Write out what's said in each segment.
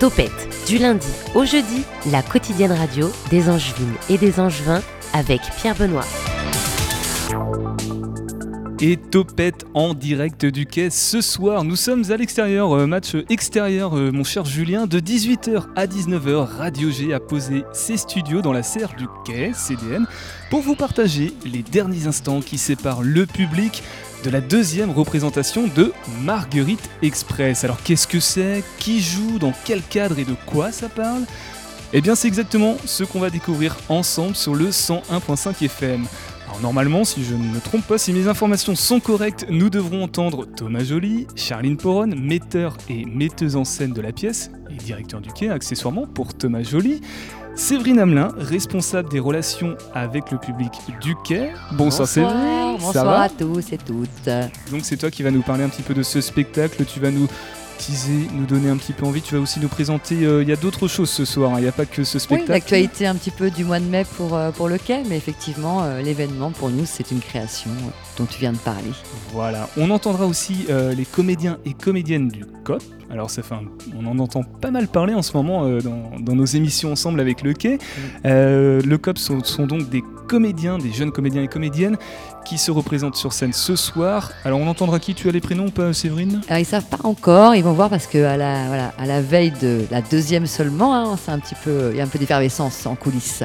Topette, du lundi au jeudi, la quotidienne radio des Angevines et des Angevins avec Pierre Benoît. Et Topette en direct du quai ce soir. Nous sommes à l'extérieur, euh, match extérieur, euh, mon cher Julien. De 18h à 19h, Radio G a posé ses studios dans la serre du quai, CDN, pour vous partager les derniers instants qui séparent le public de la deuxième représentation de Marguerite Express. Alors qu'est-ce que c'est? Qui joue? Dans quel cadre et de quoi ça parle? Eh bien c'est exactement ce qu'on va découvrir ensemble sur le 101.5 FM. Alors normalement, si je ne me trompe pas, si mes informations sont correctes, nous devrons entendre Thomas Joly, Charline Poron, metteur et metteuse en scène de la pièce, et directeur du quai accessoirement pour Thomas Joly, Séverine Hamelin, responsable des relations avec le public du quai. Bonsoir, Séverine. Bonsoir à tous et toutes. Donc c'est toi qui vas nous parler un petit peu de ce spectacle, tu vas nous teaser, nous donner un petit peu envie. Tu vas aussi nous présenter. euh, Il y a d'autres choses ce soir. hein. Il n'y a pas que ce Oui, spectacle. l'actualité un petit peu du mois de mai pour, euh, pour le quai, mais effectivement, euh, l'événement pour nous, c'est une création euh, dont tu viens de parler. Voilà. On entendra aussi euh, les comédiens et comédiennes du COP. Alors ça fait un- on en entend pas mal parler en ce moment euh, dans, dans nos émissions ensemble avec le Quai. Euh, le COP sont, sont donc des comédiens, des jeunes comédiens et comédiennes qui se représentent sur scène ce soir. Alors on entendra qui Tu as les prénoms pas, Séverine? Alors, ils savent pas encore, ils vont voir parce qu'à la, la veille de la deuxième seulement, hein, il y a un peu d'effervescence en coulisses.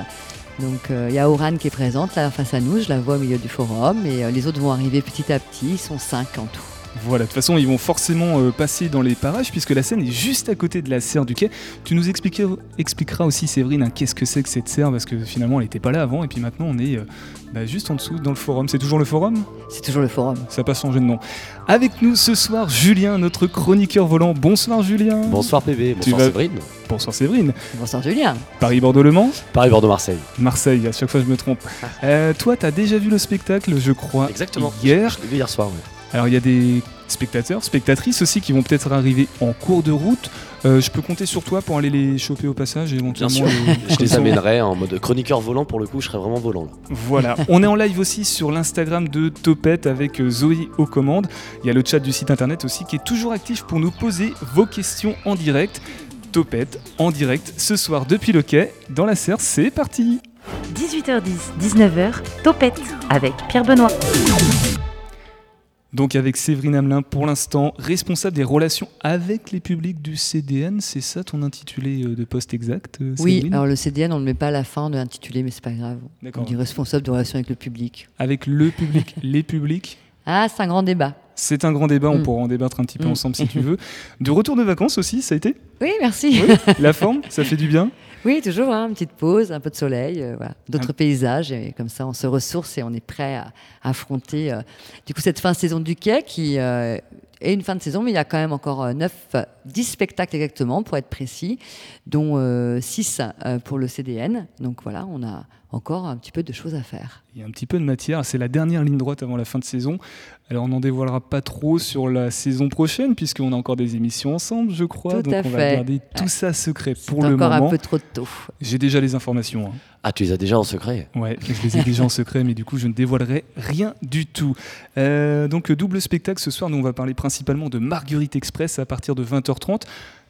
Donc euh, il y a Oran qui est présente là face à nous, je la vois au milieu du forum, et euh, les autres vont arriver petit à petit, ils sont cinq en tout. Voilà, de toute façon, ils vont forcément euh, passer dans les parages puisque la scène est juste à côté de la serre du quai. Tu nous expliquer- expliqueras aussi, Séverine, hein, qu'est-ce que c'est que cette serre parce que finalement, elle n'était pas là avant et puis maintenant, on est euh, bah, juste en dessous dans le forum. C'est toujours le forum? C'est toujours le forum. Ça n'a pas changé de nom. Avec nous ce soir, Julien, notre chroniqueur volant. Bonsoir, Julien. Bonsoir PB, Tu bonsoir vas- Séverine. Bonsoir, Séverine. Bonsoir Julien. Paris-Bordeaux-Le Mans? Paris-Bordeaux Marseille. Marseille, à chaque fois je me trompe. Euh, toi, tu as déjà vu le spectacle, je crois, Exactement. hier? Je l'ai vu hier soir. ouais. Alors il y a des spectateurs, spectatrices aussi qui vont peut-être arriver en cours de route. Euh, je peux compter sur toi pour aller les choper au passage et Bien éventuellement. sûr. les- Je les amènerai en mode chroniqueur volant pour le coup, je serai vraiment volant là. Voilà. On est en live aussi sur l'Instagram de Topette avec euh, Zoé aux commandes. Il y a le chat du site internet aussi qui est toujours actif pour nous poser vos questions en direct. Topette en direct ce soir depuis le quai dans la serre. C'est parti. 18h10, 19h, Topette avec Pierre Benoît. Donc avec Séverine Hamelin pour l'instant, responsable des relations avec les publics du CDN. C'est ça ton intitulé euh, de poste exact euh, Oui, alors le CDN, on ne met pas à la fin de l'intitulé, mais c'est pas grave. On dit responsable de relations avec le public. Avec le public, les publics? Ah, c'est un grand débat. C'est un grand débat, on Mm. pourra en débattre un petit peu Mm. ensemble si tu veux. De retour de vacances aussi, ça a été? Oui, merci. Oui, la forme, ça fait du bien? Oui, toujours, hein, une petite pause, un peu de soleil, euh, voilà. d'autres Ah. paysages, et comme ça on se ressource et on est prêt à, à affronter euh, du coup cette fin de saison du quai qui euh, est une fin de saison, mais il y a quand même encore 9, 10 spectacles exactement pour être précis, dont 6 pour le CDN. Donc voilà, on a encore un petit peu de choses à faire. Il y a un petit peu de matière, c'est la dernière ligne droite avant la fin de saison. Alors on n'en dévoilera pas trop sur la saison prochaine puisqu'on a encore des émissions ensemble, je crois. Tout Donc à on va garder tout ça secret pour le encore moment. un peu trop tôt. J'ai déjà les informations. hein. Ah, tu les as déjà en secret? Ouais, je les ai déjà en secret, mais du coup, je ne dévoilerai rien du tout. Euh, donc, double spectacle ce soir. Nous, on va parler principalement de Marguerite Express à partir de 20h30.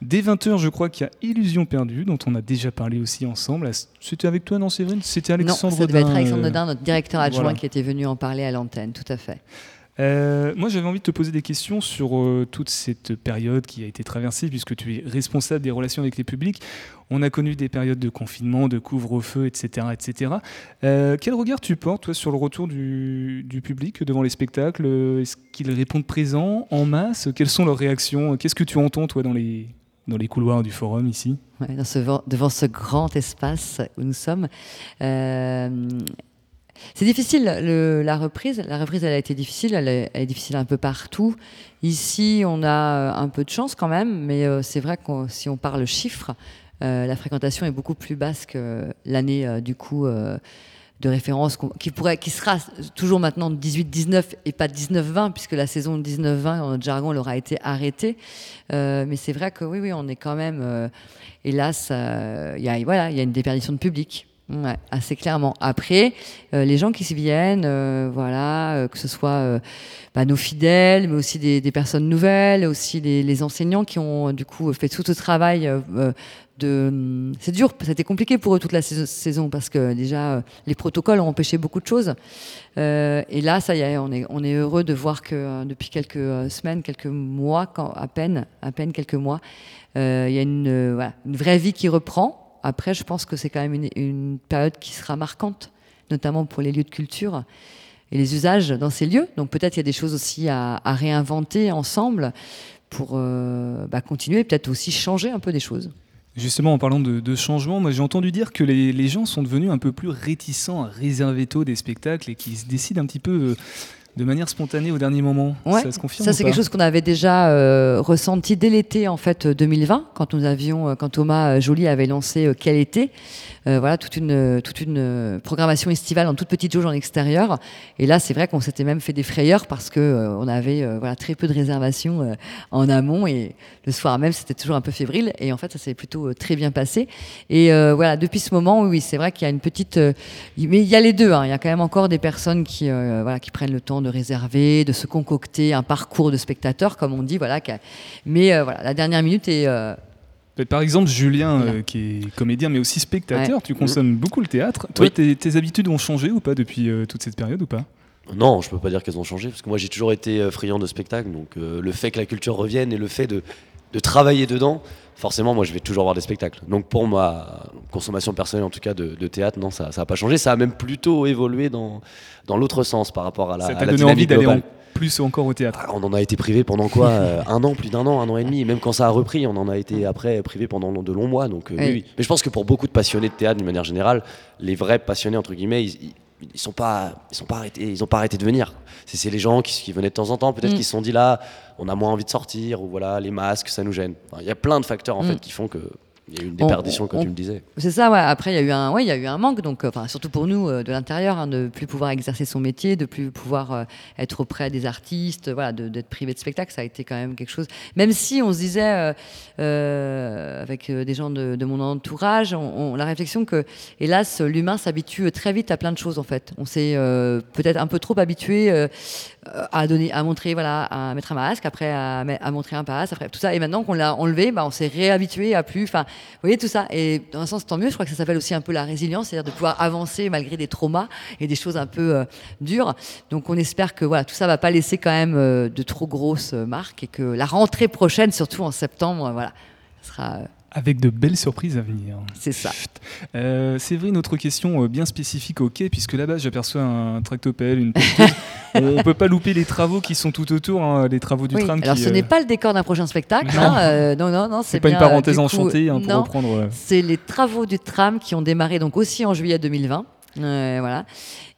Dès 20h, je crois qu'il y a Illusion perdue, dont on a déjà parlé aussi ensemble. C'était avec toi, non, Séverine? C'était Alexandre non, ça devait être Alexandre euh, Dodin, notre directeur adjoint, voilà. qui était venu en parler à l'antenne, tout à fait. Euh, moi, j'avais envie de te poser des questions sur euh, toute cette période qui a été traversée, puisque tu es responsable des relations avec les publics. On a connu des périodes de confinement, de couvre-feu, etc. etc. Euh, quel regard tu portes, toi, sur le retour du, du public devant les spectacles? Est-ce qu'ils répondent présents, en masse? Quelles sont leurs réactions? Qu'est-ce que tu entends, toi, dans les, dans les couloirs du forum ici Ouais, devant ce grand espace où nous sommes. Euh, c'est difficile, le- la reprise. La reprise, elle a été difficile. Elle est, difficile un peu partout. Ici, on a euh, un peu de chance quand même, mais euh, c'est vrai que si on parle chiffres, la fréquentation est beaucoup plus basse que l'année du coup de référence qui pourrait, qui sera toujours maintenant 18-19 et pas 19-20 puisque la saison 19-20 en notre jargon elle aura été arrêtée. Euh, mais c'est vrai que oui, oui, on est quand même, euh, hélas, euh, il y a voilà, il y a une déperdition de public. Assez clairement. Après, les gens qui s'y viennent, voilà, que ce soit bah, nos fidèles, mais aussi des, personnes nouvelles, aussi les, les enseignants qui ont du coup fait tout ce travail de. C'est dur, c'était compliqué pour eux toute la sais- saison parce que déjà euh, les protocoles ont empêché beaucoup de choses. Euh, et là, ça y est, on est, heureux de voir que euh, depuis quelques semaines, quelques mois, à peine, à peine quelques mois, il y a une, vraie vie qui reprend. Après, je pense que c'est quand même une, période qui sera marquante, notamment pour les lieux de culture et les usages dans ces lieux. Donc peut-être il y a des choses aussi à, réinventer ensemble pour bah, continuer et peut-être aussi changer un peu des choses. Justement, en parlant de, changement, moi j'ai entendu dire que les, les gens sont devenus un peu plus réticents à réserver tôt des spectacles et qu'ils se décident un petit peu euh, de manière spontanée au dernier moment. Ouais, ça se confirme Ça, c'est quelque chose qu'on avait déjà euh, ressenti dès l'été en fait 2020, quand nous avions, euh, quand Thomas euh, Joly avait lancé euh, Quel été, euh, voilà toute une euh, toute une euh, programmation estivale en toute petite jauge en extérieur. Et là, c'est vrai qu'on s'était même fait des frayeurs parce que euh, on avait euh, voilà très peu de réservations euh, en amont et le soir même c'était toujours un peu fébrile. Et en fait, ça s'est plutôt euh, très bien passé. Et euh, voilà, depuis ce moment, oui, c'est vrai qu'il y a une petite, euh, mais il y a les deux. hein. Il y a quand même encore des personnes qui euh, voilà qui prennent le temps de réserver, de se concocter un parcours de spectateur, comme on dit, voilà. Mais euh, voilà, la dernière minute est euh, Par exemple, Julien, Voilà. euh, qui est comédien mais aussi spectateur, tu consommes beaucoup le théâtre. Toi, Oui. tes, tes habitudes ont changé ou pas depuis euh, toute cette période ou pas? Non, je peux pas dire qu'elles ont changé, parce que moi j'ai toujours été friand de spectacle, donc euh, le fait que la culture revienne et le fait de, de travailler dedans, forcément moi je vais toujours voir des spectacles. Donc pour ma consommation personnelle en tout cas de, de théâtre, non, ça n'a pas changé, ça a même plutôt évolué dans, dans l'autre sens par rapport à la, Ça t'a donné envie d'aller en plus encore au théâtre Ah, On en a été privé pendant quoi euh, Un an, plus d'un an, un an et demi. Et Même quand ça a repris, on en a été après privé pendant de longs mois. Donc, euh, Oui. oui, oui. Mais je pense que pour beaucoup de passionnés de théâtre, d'une manière générale, les vrais passionnés entre guillemets, ils, ils, ils sont pas, ils sont pas arrêtés, ils ont pas arrêté de venir. C'est les gens qui, qui venaient de temps en temps, peut-être Mm. qui se sont dit là, on a moins envie de sortir ou voilà, les masques, ça nous gêne. Enfin, Il y a plein de facteurs en Mm. fait qui font que il y a eu une On- déperdition, comme tu me disais. C'est ça, ouais. Après, il y a eu un, ouais, il y a eu un manque, donc, enfin, surtout pour nous euh, de l'intérieur, hein, de plus pouvoir exercer son métier, de plus pouvoir euh, être auprès des artistes, voilà, d'être privé de spectacle, ça a été quand même quelque chose. Même si on se disait euh, avec des gens de, de mon entourage, on, on- la réflexion que, hélas, l'humain s'habitue très vite à plein de choses en fait. On s'est peut-être un peu trop habitué à donner, à montrer, voilà, à mettre un masque, après à, montrer un pass, après tout ça. Et maintenant qu'on l'a enlevé, bah, on s'est réhabitué à plus. Enfin, vous voyez tout ça. Et dans un sens, tant mieux. Je crois que ça s'appelle aussi un peu la résilience, c'est-à-dire de pouvoir avancer malgré des traumas et des choses un peu euh, dures. Donc, on espère que voilà, tout ça va pas laisser quand même euh, de trop grosses euh, marques et que la rentrée prochaine, surtout en septembre, voilà, sera. Euh, Avec de belles surprises à venir. c'est ça. Euh, Séverine, autre question euh, bien spécifique au quai, puisque là-bas j'aperçois un tractopelle, une on peut pas louper les travaux qui sont tout autour, hein, les travaux du Oui. tram. Alors, qui, ce euh, n'est pas le décor d'un prochain spectacle. Non. hein, euh, non, non, non. c'est pas une bien, euh, parenthèse enchantée hein, pour non, reprendre. euh, C'est les travaux du tram qui ont démarré donc aussi en juillet 2020, euh, voilà,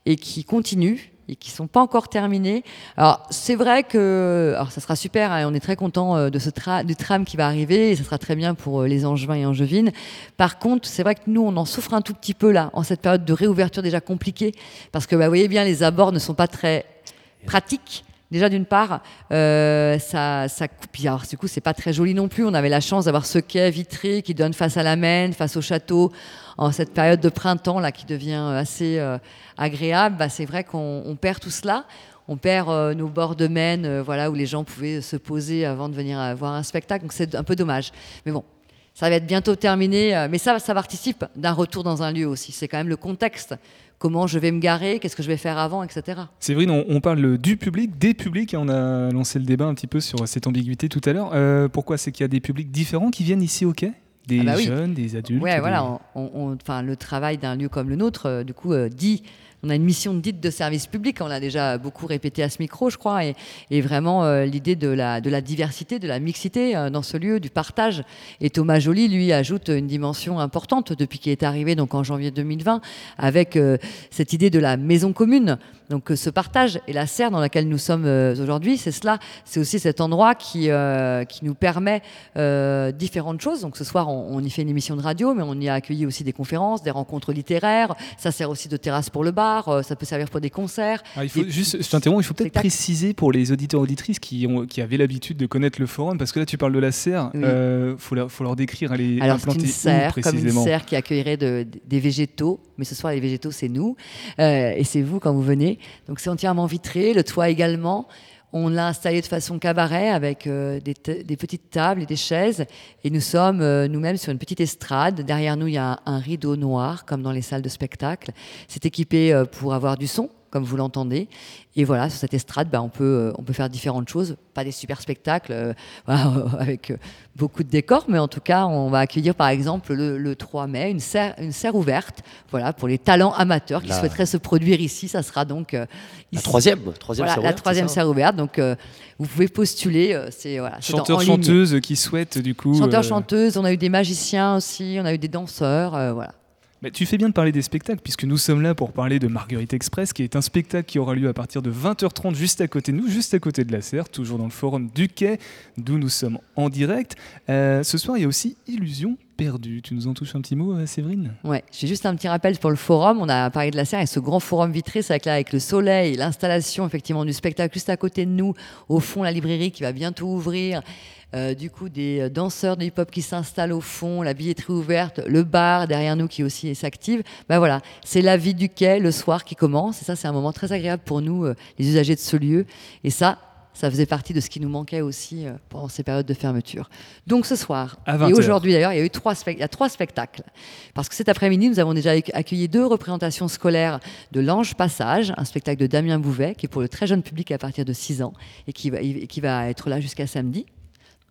et qui continuent et qui sont pas encore terminés. Alors c'est vrai que, alors ça sera super, hein, on est très content euh, de ce tra- du tram qui va arriver, et ça sera très bien pour euh, les Angevins et Angevines. Par contre, c'est vrai que nous on en souffre un tout petit peu là, en cette période de réouverture déjà compliquée, parce que bah, vous voyez bien les abords ne sont pas très pratiques. Déjà d'une part, euh, ça, coupe. Alors du coup, c'est pas très joli non plus. On avait la chance d'avoir ce quai vitré qui donne face à la Maine, face au château, en cette période de printemps là qui devient euh, assez euh, agréable. Bah, c'est vrai qu'on on perd tout cela. On perd nos bords de Maine, voilà où les gens pouvaient se poser avant de venir voir un spectacle. Donc c'est un peu dommage. Mais bon, ça va être bientôt terminé. mais ça, ça participe d'un retour dans un lieu aussi. C'est quand même le contexte. Comment je vais me garer, qu'est-ce que je vais faire avant, etc. Séverine, on, on parle du public, des publics, et on a lancé le débat un petit peu sur cette ambiguïté tout à l'heure. Euh, pourquoi C'est qu'il y a des publics différents qui viennent ici au quai? Des Ah bah oui. jeunes, des adultes Ouais, des- voilà. on- le travail d'un lieu comme le nôtre, euh, du coup, euh, dit. On a une mission dite de service public, on l'a déjà beaucoup répété à ce micro, je crois, et, vraiment euh, l'idée de la, de la diversité, de la mixité euh, dans ce lieu, du partage. Et Thomas Joly, lui, ajoute une dimension importante depuis qu'il est arrivé donc en janvier 2020, avec euh, cette idée de la maison commune. Donc euh, ce partage et la serre dans laquelle nous sommes euh, aujourd'hui, c'est cela, c'est aussi cet endroit qui, euh, qui nous permet euh, différentes choses. Donc ce soir, on, on y fait une émission de radio, mais on y a accueilli aussi des conférences, des rencontres littéraires. Ça sert aussi de terrasse pour le bar. ça peut servir pour des concerts. Ah, il faut des juste, je t'interromps, il faut peut-être préciser pour les auditeurs auditrices qui, ont, qui avaient l'habitude de connaître le forum, parce que là tu parles de la serre, Oui. euh, faut, leur, faut leur décrire, elle est Alors c'est implantée une où serre, comme une précisément serre qui accueillerait de- des végétaux, mais ce soir les végétaux c'est nous et c'est vous quand vous venez. Donc c'est entièrement vitré, le toit également. On l'a installé de façon cabaret avec euh, des, petites tables et des chaises et nous sommes euh, nous-mêmes sur une petite estrade. Derrière nous il y a un, un rideau noir comme dans les salles de spectacle. C'est équipé euh, pour avoir du son comme vous l'entendez. Et voilà, sur cette estrade, bah, on, peut, euh, on peut faire différentes choses. Pas des super spectacles euh, voilà, avec euh, beaucoup de décors, mais en tout cas, on va accueillir par exemple le, le 3 mai une serre, une serre ouverte voilà, pour les talents amateurs qui La- souhaiteraient se produire ici. Ça sera donc euh, La troisième, troisième Voilà, serre la ouverte, troisième c'est ça serre ouverte. Donc, euh, vous pouvez postuler. euh, c'est voilà, Chanteurs, chanteuses qui souhaitent du coup. Chanteurs, euh, chanteuses. On a eu des magiciens aussi. On a eu des danseurs. euh, voilà. Tu fais bien de parler des spectacles, puisque nous sommes là pour parler de Marguerite Express, qui est un spectacle qui aura lieu à partir de 20h30 juste à côté de nous, juste à côté de la serre, toujours dans le forum du Quai, d'où nous sommes en direct. Euh, ce soir, il y a aussi Illusion perdue. Tu nous en touches un petit mot, euh, Séverine? Ouais, j'ai juste un petit rappel pour le forum. On a parlé de la serre et ce grand forum vitré, c'est là, avec le soleil, l'installation effectivement du spectacle juste à côté de nous, au fond la librairie qui va bientôt ouvrir. Euh, du coup, des euh, danseurs de hip-hop qui s'installent au fond, la billetterie ouverte, le bar derrière nous qui aussi s'active. Ben voilà, c'est la vie du quai le soir qui commence. Et ça, c'est un moment très agréable pour nous, les usagers de ce lieu. Et ça, ça faisait partie de ce qui nous manquait aussi euh, pendant ces périodes de fermeture. Donc ce soir, et 20 heures. aujourd'hui d'ailleurs, il y a eu trois, spec- il y a trois spectacles. Parce que cet après-midi, nous avons déjà ac- accueilli deux représentations scolaires de L'Ange Passage, un spectacle de Damien Bouvet, qui est pour le très jeune public à partir de 6 ans, et qui va, et qui va être là jusqu'à samedi.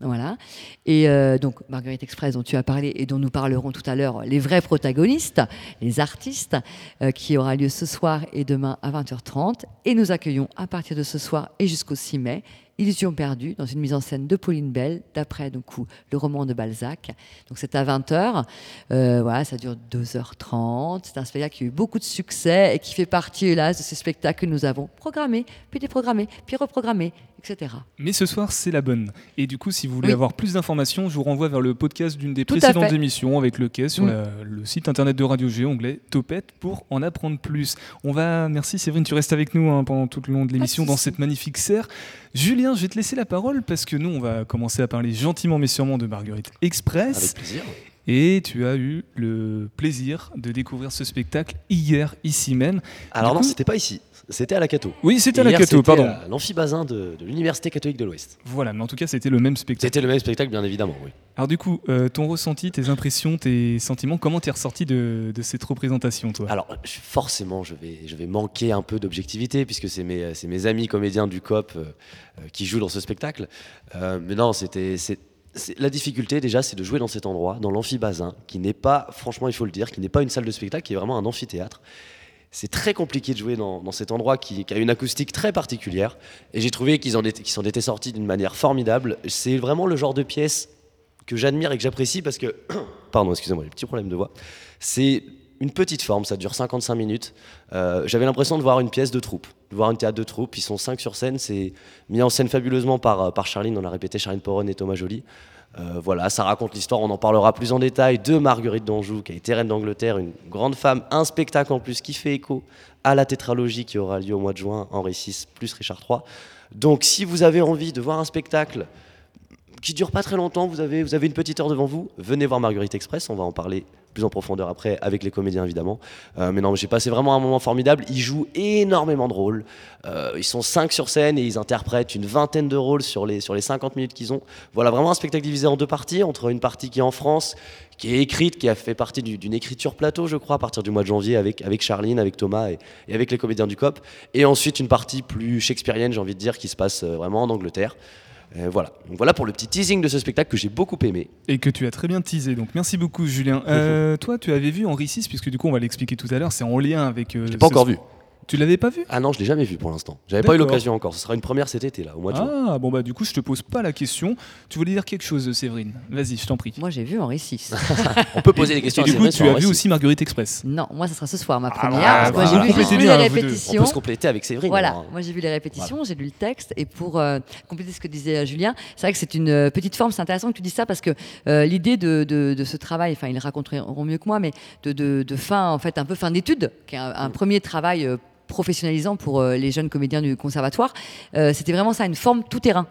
Voilà. Et euh, donc, Marguerite Express, dont tu as parlé et dont nous parlerons tout à l'heure, les vrais protagonistes, les artistes, euh, qui aura lieu ce soir et demain à 20h30. Et nous accueillons à partir de ce soir et jusqu'au 6 mai Illusion perdue, dans une mise en scène de Pauline Bell, d'après donc, le roman de Balzac. Donc c'est à 20h. Euh, voilà, ça dure 2h30. C'est un spectacle qui a eu beaucoup de succès et qui fait partie, hélas, de ces spectacles que nous avons programmés, puis déprogrammés, puis reprogrammés, etc. Mais ce soir, c'est la bonne. Et du coup, si vous voulez Oui. avoir plus d'informations, je vous renvoie vers le podcast d'une des Tout précédentes émissions avec le quai sur Mm. la- le site internet de Radio G, onglet Topette, pour en apprendre plus. On va, merci Séverine, tu restes avec nous hein, pendant tout le long de l'émission dans cette magnifique serre. Julien, je vais te laisser la parole parce que nous, on va commencer à parler gentiment mais sûrement de Marguerite Express. Avec plaisir. Et tu as eu le plaisir de découvrir ce spectacle hier, ici même. Alors Du non, coup- c'était pas ici. C'était à la Cato. Oui, c'était à la Cato, pardon. à L'amphibazin de, de l'Université catholique de l'Ouest. Voilà, mais en tout cas, c'était le même spectacle. C'était le même spectacle, bien évidemment, oui. Alors du coup, euh, ton ressenti, tes impressions, tes sentiments, comment t'es ressorti de, de cette représentation, toi? Alors, je- forcément, je vais, je vais manquer un peu d'objectivité, puisque c'est mes, amis comédiens du COP euh, euh, qui jouent dans ce spectacle. Euh, mais non, c'était. La difficulté déjà, c'est de jouer dans cet endroit, dans l'amphibazin, qui n'est pas, franchement, il faut le dire, qui n'est pas une salle de spectacle, qui est vraiment un amphithéâtre. C'est très compliqué de jouer dans, cet endroit qui, a une acoustique très particulière. Et j'ai trouvé qu'ils en étaient, sortis d'une manière formidable. C'est vraiment le genre de pièce que j'admire et que j'apprécie parce que, pardon, excusez-moi, j'ai un petit problème de voix. C'est une petite forme, ça dure 55 minutes. Euh, J'avais l'impression de voir une pièce de troupe, de voir une théâtre de troupe. Ils sont cinq sur scène, c'est mis en scène fabuleusement par, euh, par Charline, on l'a répété, Charline Poron et Thomas Joly. Euh, voilà, ça raconte l'histoire, on en parlera plus en détail, de Marguerite d'Anjou, qui a été reine d'Angleterre, une grande femme, un spectacle en plus qui fait écho à la tétralogie qui aura lieu au mois de juin, Henri VI plus Richard III. Donc si vous avez envie de voir un spectacle qui dure pas très longtemps, vous avez, une petite heure devant vous, venez voir Marguerite Express, on va en parler plus en profondeur après avec les comédiens évidemment. Euh, mais non, j'ai passé vraiment un moment formidable, ils jouent énormément de rôles, Euh, ils sont 5 sur scène et ils interprètent une vingtaine de rôles sur les, sur les 50 minutes qu'ils ont. Voilà vraiment un spectacle divisé en deux parties, entre une partie qui est en France, qui est écrite, qui a fait partie du- d'une écriture plateau je crois à partir du mois de janvier avec, avec Charline, avec Thomas et, et avec les comédiens du COP, et ensuite une partie plus shakespearienne j'ai envie de dire qui se passe euh, vraiment en Angleterre. Euh, voilà. Donc voilà pour le petit teasing de ce spectacle que j'ai beaucoup aimé. Et que tu as très bien teasé, donc merci beaucoup Julien. Euh, toi, tu avais vu Henri VI, puisque du coup on va l'expliquer tout à l'heure, c'est en lien avec... euh, Je l'ai pas encore vu. Tu l'avais pas vu? Ah non, je l'ai jamais vu pour l'instant. J'avais pas eu l'occasion encore. Ce sera une première cet été là, au mois de juin. Ah, bon bah du coup, je te pose pas la question. Tu voulais dire quelque chose, Séverine? Vas-y, je t'en prie. Moi, j'ai vu Henri VI. On peut poser des questions. Et à du coup, Séverine tu sur as vu aussi Marguerite Express? non, moi, ça sera ce soir, ma Ah, première. bah, parce que moi, bah, j'ai vu complétez juste bien, les vous deux. On répétitions. peut se compléter avec Séverine. Voilà, alors. moi j'ai vu les répétitions, j'ai lu le texte et pour euh, compléter ce que disait euh, Julien, c'est vrai que c'est une euh, petite forme, c'est intéressant que tu dises ça parce que euh, l'idée de, de- de ce travail, enfin ils le raconteront mieux que moi, mais de, de- de fin, en fait un peu fin d'études, qui est un, un premier travail euh, professionnalisant pour euh, les jeunes comédiens du conservatoire, euh, c'était vraiment ça, une forme tout terrain.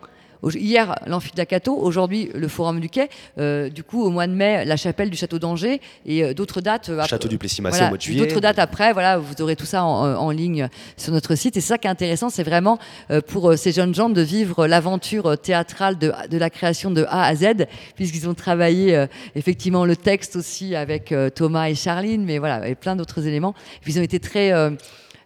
Hier, l'amphi d'Akato, aujourd'hui, le Forum du Quai. Euh, du coup, au mois de mai, la chapelle du Château d'Angers et euh, d'autres dates. euh, Château du Plessis-Massé voilà, au mois de juillet. D'autres dates après, voilà, vous aurez tout ça en, en ligne sur notre site. Et c'est ça qui est intéressant, c'est vraiment pour ces jeunes gens de vivre l'aventure théâtrale de, de la création de A à Z, puisqu'ils ont travaillé effectivement le texte aussi avec Thomas et Charline, mais voilà, et plein d'autres éléments. Ils ont été très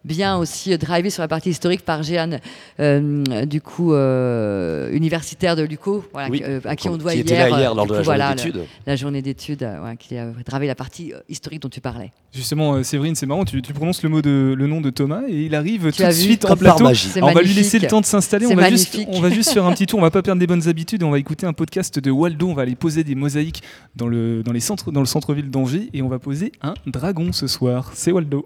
bien aussi euh, drivés sur la partie historique par Jeanne, euh, du coup, euh, universitaire de l'UCO, voilà, Oui, qui- euh, à qui on qui doit était hier, là hier lors de la coup, journée voilà, le- d'études. la journée d'études, ouais, qui a dravé la partie euh, historique dont tu parlais. Justement, euh, Séverine, c'est marrant, tu, tu prononces le, mot de, le nom de Thomas et il arrive tout de suite en plateau. magie. C'est Alors, on va lui laisser le temps de s'installer. On va, juste, on va juste faire un petit tour. On va pas perdre des bonnes habitudes. On va écouter un podcast de Waldo. On va aller poser des mosaïques dans le, dans les centres, dans le centre-ville d'Angers et on va poser un dragon ce soir. C'est Waldo.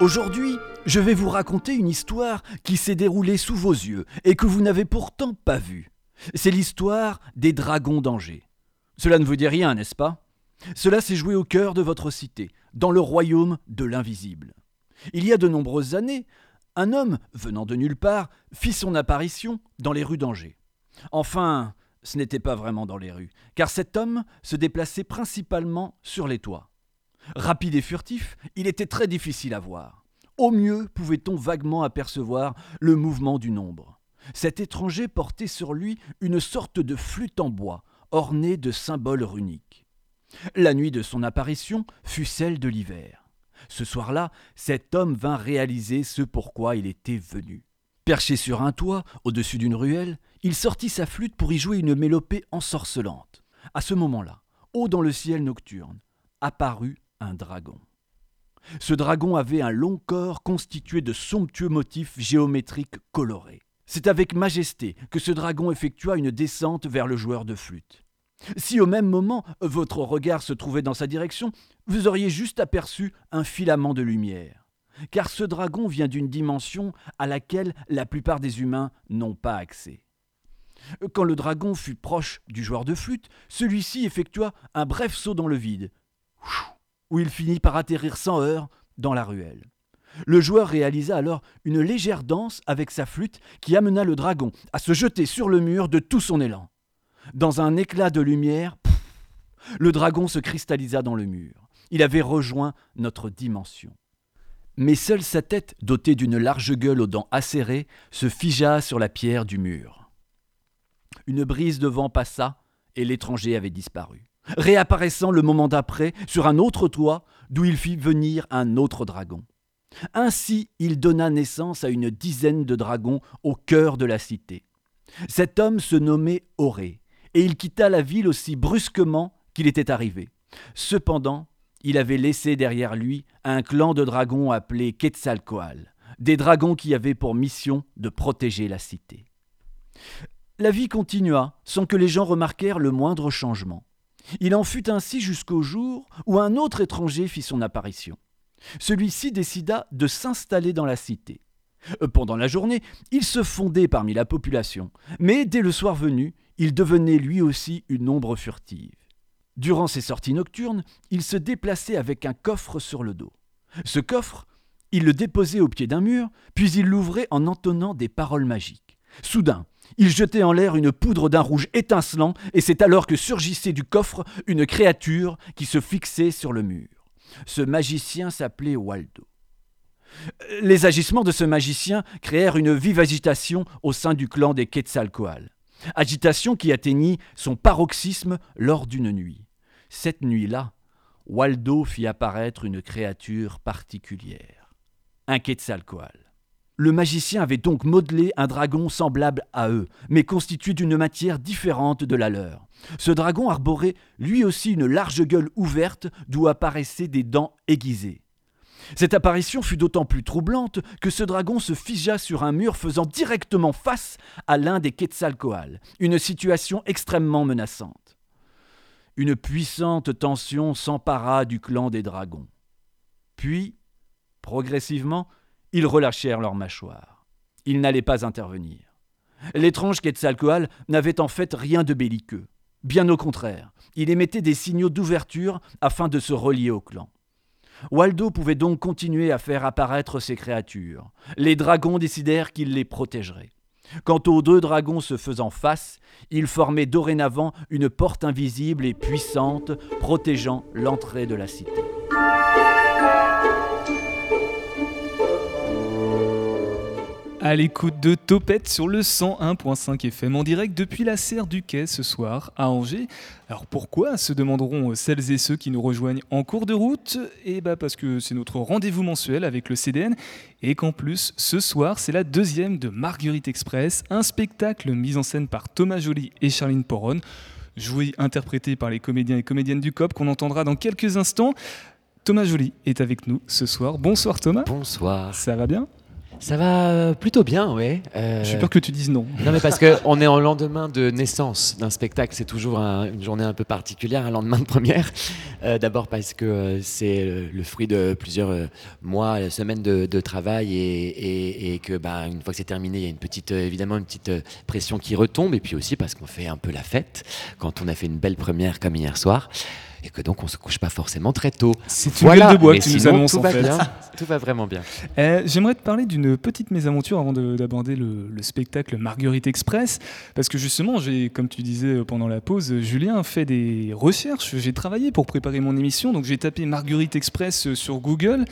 Aujourd'hui, je vais vous raconter une histoire qui s'est déroulée sous vos yeux et que vous n'avez pourtant pas vue. C'est l'histoire des dragons d'Angers. Cela ne vous dit rien, n'est-ce pas? Cela s'est joué au cœur de votre cité, dans le royaume de l'invisible. Il y a de nombreuses années, un homme, venant de nulle part, fit son apparition dans les rues d'Angers. Enfin, ce n'était pas vraiment dans les rues, car cet homme se déplaçait principalement sur les toits. Rapide et furtif, il était très difficile à voir. Au mieux pouvait-on vaguement apercevoir le mouvement du nombre. Cet étranger portait sur lui une sorte de flûte en bois, ornée de symboles runiques. La nuit de son apparition fut celle de l'hiver. Ce soir-là, cet homme vint réaliser ce pourquoi il était venu. Perché sur un toit, au-dessus d'une ruelle, il sortit sa flûte pour y jouer une mélopée ensorcelante. À ce moment-là, haut dans le ciel nocturne, apparut dragon. Ce dragon avait un long corps constitué de somptueux motifs géométriques colorés. C'est avec majesté que ce dragon effectua une descente vers le joueur de flûte. Si au même moment votre regard se trouvait dans sa direction, vous auriez juste aperçu un filament de lumière. Car ce dragon vient d'une dimension à laquelle la plupart des humains n'ont pas accès. Quand le dragon fut proche du joueur de flûte, celui-ci effectua un bref saut dans le vide, où il finit par atterrir sans heurts dans la ruelle. Le joueur réalisa alors une légère danse avec sa flûte qui amena le dragon à se jeter sur le mur de tout son élan. Dans un éclat de lumière, le dragon se cristallisa dans le mur. Il avait rejoint notre dimension. Mais seule sa tête, dotée d'une large gueule aux dents acérées, se figea sur la pierre du mur. Une brise de vent passa et l'étranger avait disparu, réapparaissant le moment d'après sur un autre toit d'où il fit venir un autre dragon. Ainsi, il donna naissance à une dizaine de dragons au cœur de la cité. Cet homme se nommait Auré, et il quitta la ville aussi brusquement qu'il était arrivé. Cependant, il avait laissé derrière lui un clan de dragons appelé Quetzalcoatl, des dragons qui avaient pour mission de protéger la cité. La vie continua sans que les gens remarquèrent le moindre changement. Il en fut ainsi jusqu'au jour où un autre étranger fit son apparition. Celui-ci décida de s'installer dans la cité. Euh, Pendant la journée, il se fondait parmi la population, mais dès le soir venu, il devenait lui aussi une ombre furtive. Durant ses sorties nocturnes, il se déplaçait avec un coffre sur le dos. Ce coffre, il le déposait au pied d'un mur, puis il l'ouvrait en entonnant des paroles magiques. Soudain, il jetait en l'air une poudre d'un rouge étincelant, et c'est alors que surgissait du coffre une créature qui se fixait sur le mur. Ce magicien s'appelait Waldo. Les agissements de ce magicien créèrent une vive agitation au sein du clan des Quetzalcoatl. Agitation qui atteignit son paroxysme lors d'une nuit. Cette nuit-là, Waldo fit apparaître une créature particulière, un Quetzalcoatl. Le magicien avait donc modelé un dragon semblable à eux, mais constitué d'une matière différente de la leur. Ce dragon arborait lui aussi une large gueule ouverte d'où apparaissaient des dents aiguisées. Cette apparition fut d'autant plus troublante que ce dragon se figea sur un mur faisant directement face à l'un des Quetzalcoatl, une situation extrêmement menaçante. Une puissante tension s'empara du clan des dragons. Puis, progressivement, ils relâchèrent leurs mâchoires. Ils n'allaient pas intervenir. L'étrange Quetzalcoatl n'avait en fait rien de belliqueux. Bien au contraire, il émettait des signaux d'ouverture afin de se relier au clan. Waldo pouvait donc continuer à faire apparaître ces créatures. Les dragons décidèrent qu'ils les protégeraient. Quant aux deux dragons se faisant face, ils formaient dorénavant une porte invisible et puissante protégeant l'entrée de la cité. À l'écoute de Topette sur le 101.5 FM en direct depuis la serre du quai ce soir à Angers. Alors pourquoi se demanderont celles et ceux qui nous rejoignent en cours de route? Eh bah parce que c'est notre rendez-vous mensuel avec le CDN et qu'en plus ce soir c'est la deuxième de Marguerite Express, un spectacle mis en scène par Thomas Joly et Charline Poron, joué interprété par les comédiens et comédiennes du COP qu'on entendra dans quelques instants. Thomas Joly est avec nous ce soir. Bonsoir Thomas. Bonsoir. Ça va bien? Ça va euh, plutôt bien, oui. Euh... J'ai peur que tu dises non. Non, mais parce qu'on est en lendemain de naissance d'un spectacle. C'est toujours une journée un peu particulière, un lendemain de première. Euh, D'abord parce que euh, c'est le fruit de plusieurs mois, semaines de, de travail et, et, et, que, bah, une fois que c'est terminé, il y a une petite, évidemment une petite pression qui retombe. Et puis aussi parce qu'on fait un peu la fête quand on a fait une belle première comme hier soir et que donc on se couche pas forcément très tôt. C'est une voilà. gueule de bois que tu nous annonces tout en va fait. Bien, tout va vraiment bien. Euh, J'aimerais te parler d'une petite mésaventure avant d'aborder le, le, spectacle Marguerite Express, parce que justement, j'ai, comme tu disais pendant la pause, Julien fait des recherches. J'ai travaillé pour préparer mon émission, donc j'ai tapé Marguerite Express sur Google.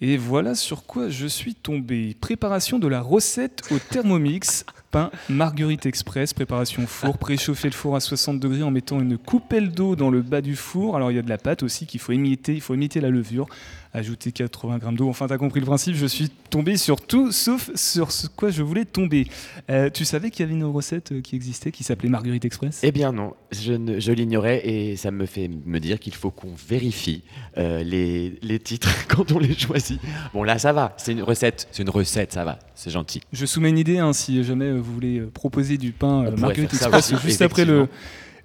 Et voilà sur quoi je suis tombé. Préparation de la recette au Thermomix pain Marguerite Express, préparation four, préchauffer le four à 60 degrés en mettant une coupelle d'eau dans le bas du four. Alors il y a de la pâte aussi qu'il faut imiter, il faut imiter la levure, ajouter 80 grammes d'eau. Enfin, tu as compris le principe, je suis tombé sur tout sauf sur ce quoi je voulais tomber. Euh, tu savais qu'il y avait une recette qui existait qui s'appelait Marguerite Express? Eh bien non, je, ne, je l'ignorais et ça me fait me dire qu'il faut qu'on vérifie euh, les, les titres quand on les choisit. Bon là ça va, c'est une recette, c'est une recette, ça va, c'est gentil. Je soumets une idée, hein, si jamais vous voulez proposer du pain euh, Marguerite Express juste après le,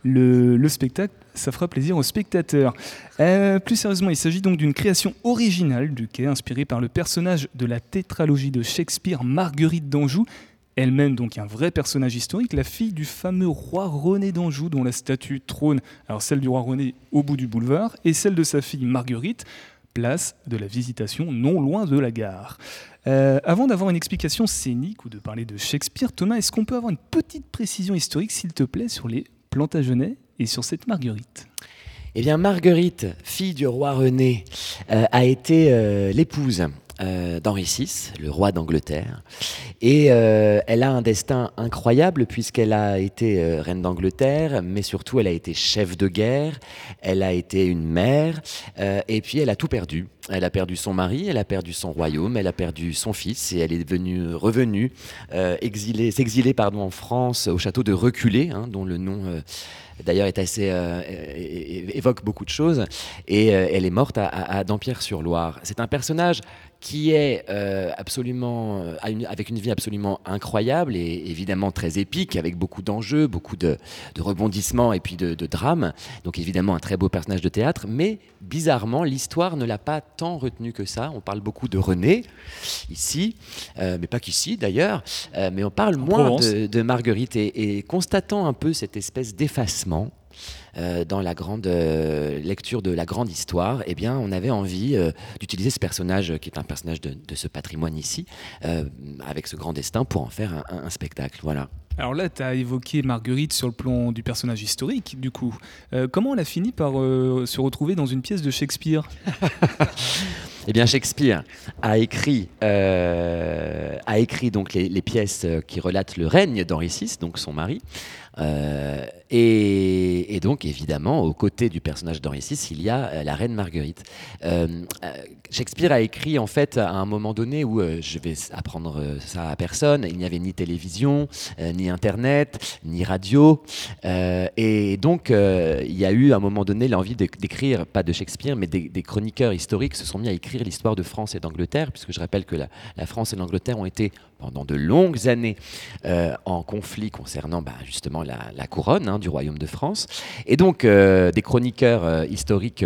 le, le, spectacle, ça fera plaisir aux spectateurs. Euh, plus sérieusement, il s'agit donc d'une création originale du quai, inspirée par le personnage de la tétralogie de Shakespeare, Marguerite d'Anjou, elle-même donc un vrai personnage historique, la fille du fameux roi René d'Anjou, dont la statue trône, alors celle du roi René au bout du boulevard, et celle de sa fille Marguerite, place de la Visitation, non loin de la gare. Euh, avant d'avoir une explication scénique ou de parler de Shakespeare, Thomas, est-ce qu'on peut avoir une petite précision historique, s'il te plaît, sur les Plantagenets? Sur cette Marguerite Eh bien, Marguerite, fille du roi René, euh, a été euh, l'épouse euh, d'Henri VI, le roi d'Angleterre. Et elle a un destin incroyable puisqu'elle a été reine d'Angleterre, mais surtout elle a été chef de guerre, elle a été une mère, et puis elle a tout perdu. Elle a perdu son mari, elle a perdu son royaume, elle a perdu son fils, et elle est devenue revenue, s'exiler en France au château de Reculé, hein, dont le nom d'ailleurs est assez euh, évoque beaucoup de choses et euh, elle est morte à, Dampierre-sur-Loire. C'est un personnage qui est euh, absolument une, avec une vie absolument incroyable et évidemment très épique avec beaucoup d'enjeux, beaucoup de, de, rebondissements et puis de, de drames. Donc évidemment un très beau personnage de théâtre, mais bizarrement l'histoire ne l'a pas tant retenu que ça. On parle beaucoup de René ici, euh, mais pas qu'ici d'ailleurs, euh, mais on parle moins de, de, Marguerite et, et constatant un peu cette espèce d'effacement euh, dans la grande euh, lecture de la grande histoire, eh bien, on avait envie euh, d'utiliser ce personnage qui est un personnage de, de ce patrimoine ici, avec ce grand destin, pour en faire un, un, un spectacle. Voilà. Alors là, tu as évoqué Marguerite sur le plan du personnage historique, du coup. Comment elle a fini par se retrouver dans une pièce de Shakespeare? Eh bien, Shakespeare a écrit, euh, a écrit donc les, les pièces qui relatent le règne d'Henri VI, donc son mari. Euh, et, donc, évidemment, aux côtés du personnage d'Henri VI, il y a euh, la reine Marguerite. Euh, Shakespeare a écrit, en fait, à un moment donné où je vais apprendre ça à personne, il n'y avait ni télévision, ni Internet, ni radio. Et donc, il y a eu à un moment donné l'envie d'é- d'écrire, pas de Shakespeare, mais des, chroniqueurs historiques se sont mis à écrire l'histoire de France et d'Angleterre, puisque je rappelle que la France et l'Angleterre ont été pendant de longues années euh, en conflit concernant bah, justement la, couronne hein, du royaume de France. Et donc, euh, des chroniqueurs euh, historiques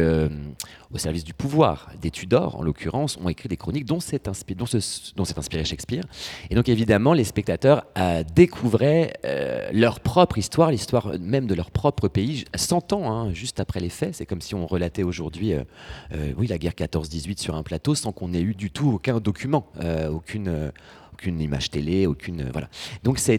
au service du pouvoir, des Tudors en l'occurrence, ont écrit des chroniques dont s'est inspiré Shakespeare. Et donc, évidemment, les spectateurs découvraient leur propre histoire, l'histoire même de leur propre pays, 100 ans hein, juste après les faits. C'est comme si on relatait aujourd'hui oui, la guerre 14-18 sur un plateau sans qu'on ait eu du tout aucun document, aucune. Aucune image télé, aucune euh, voilà. Donc ça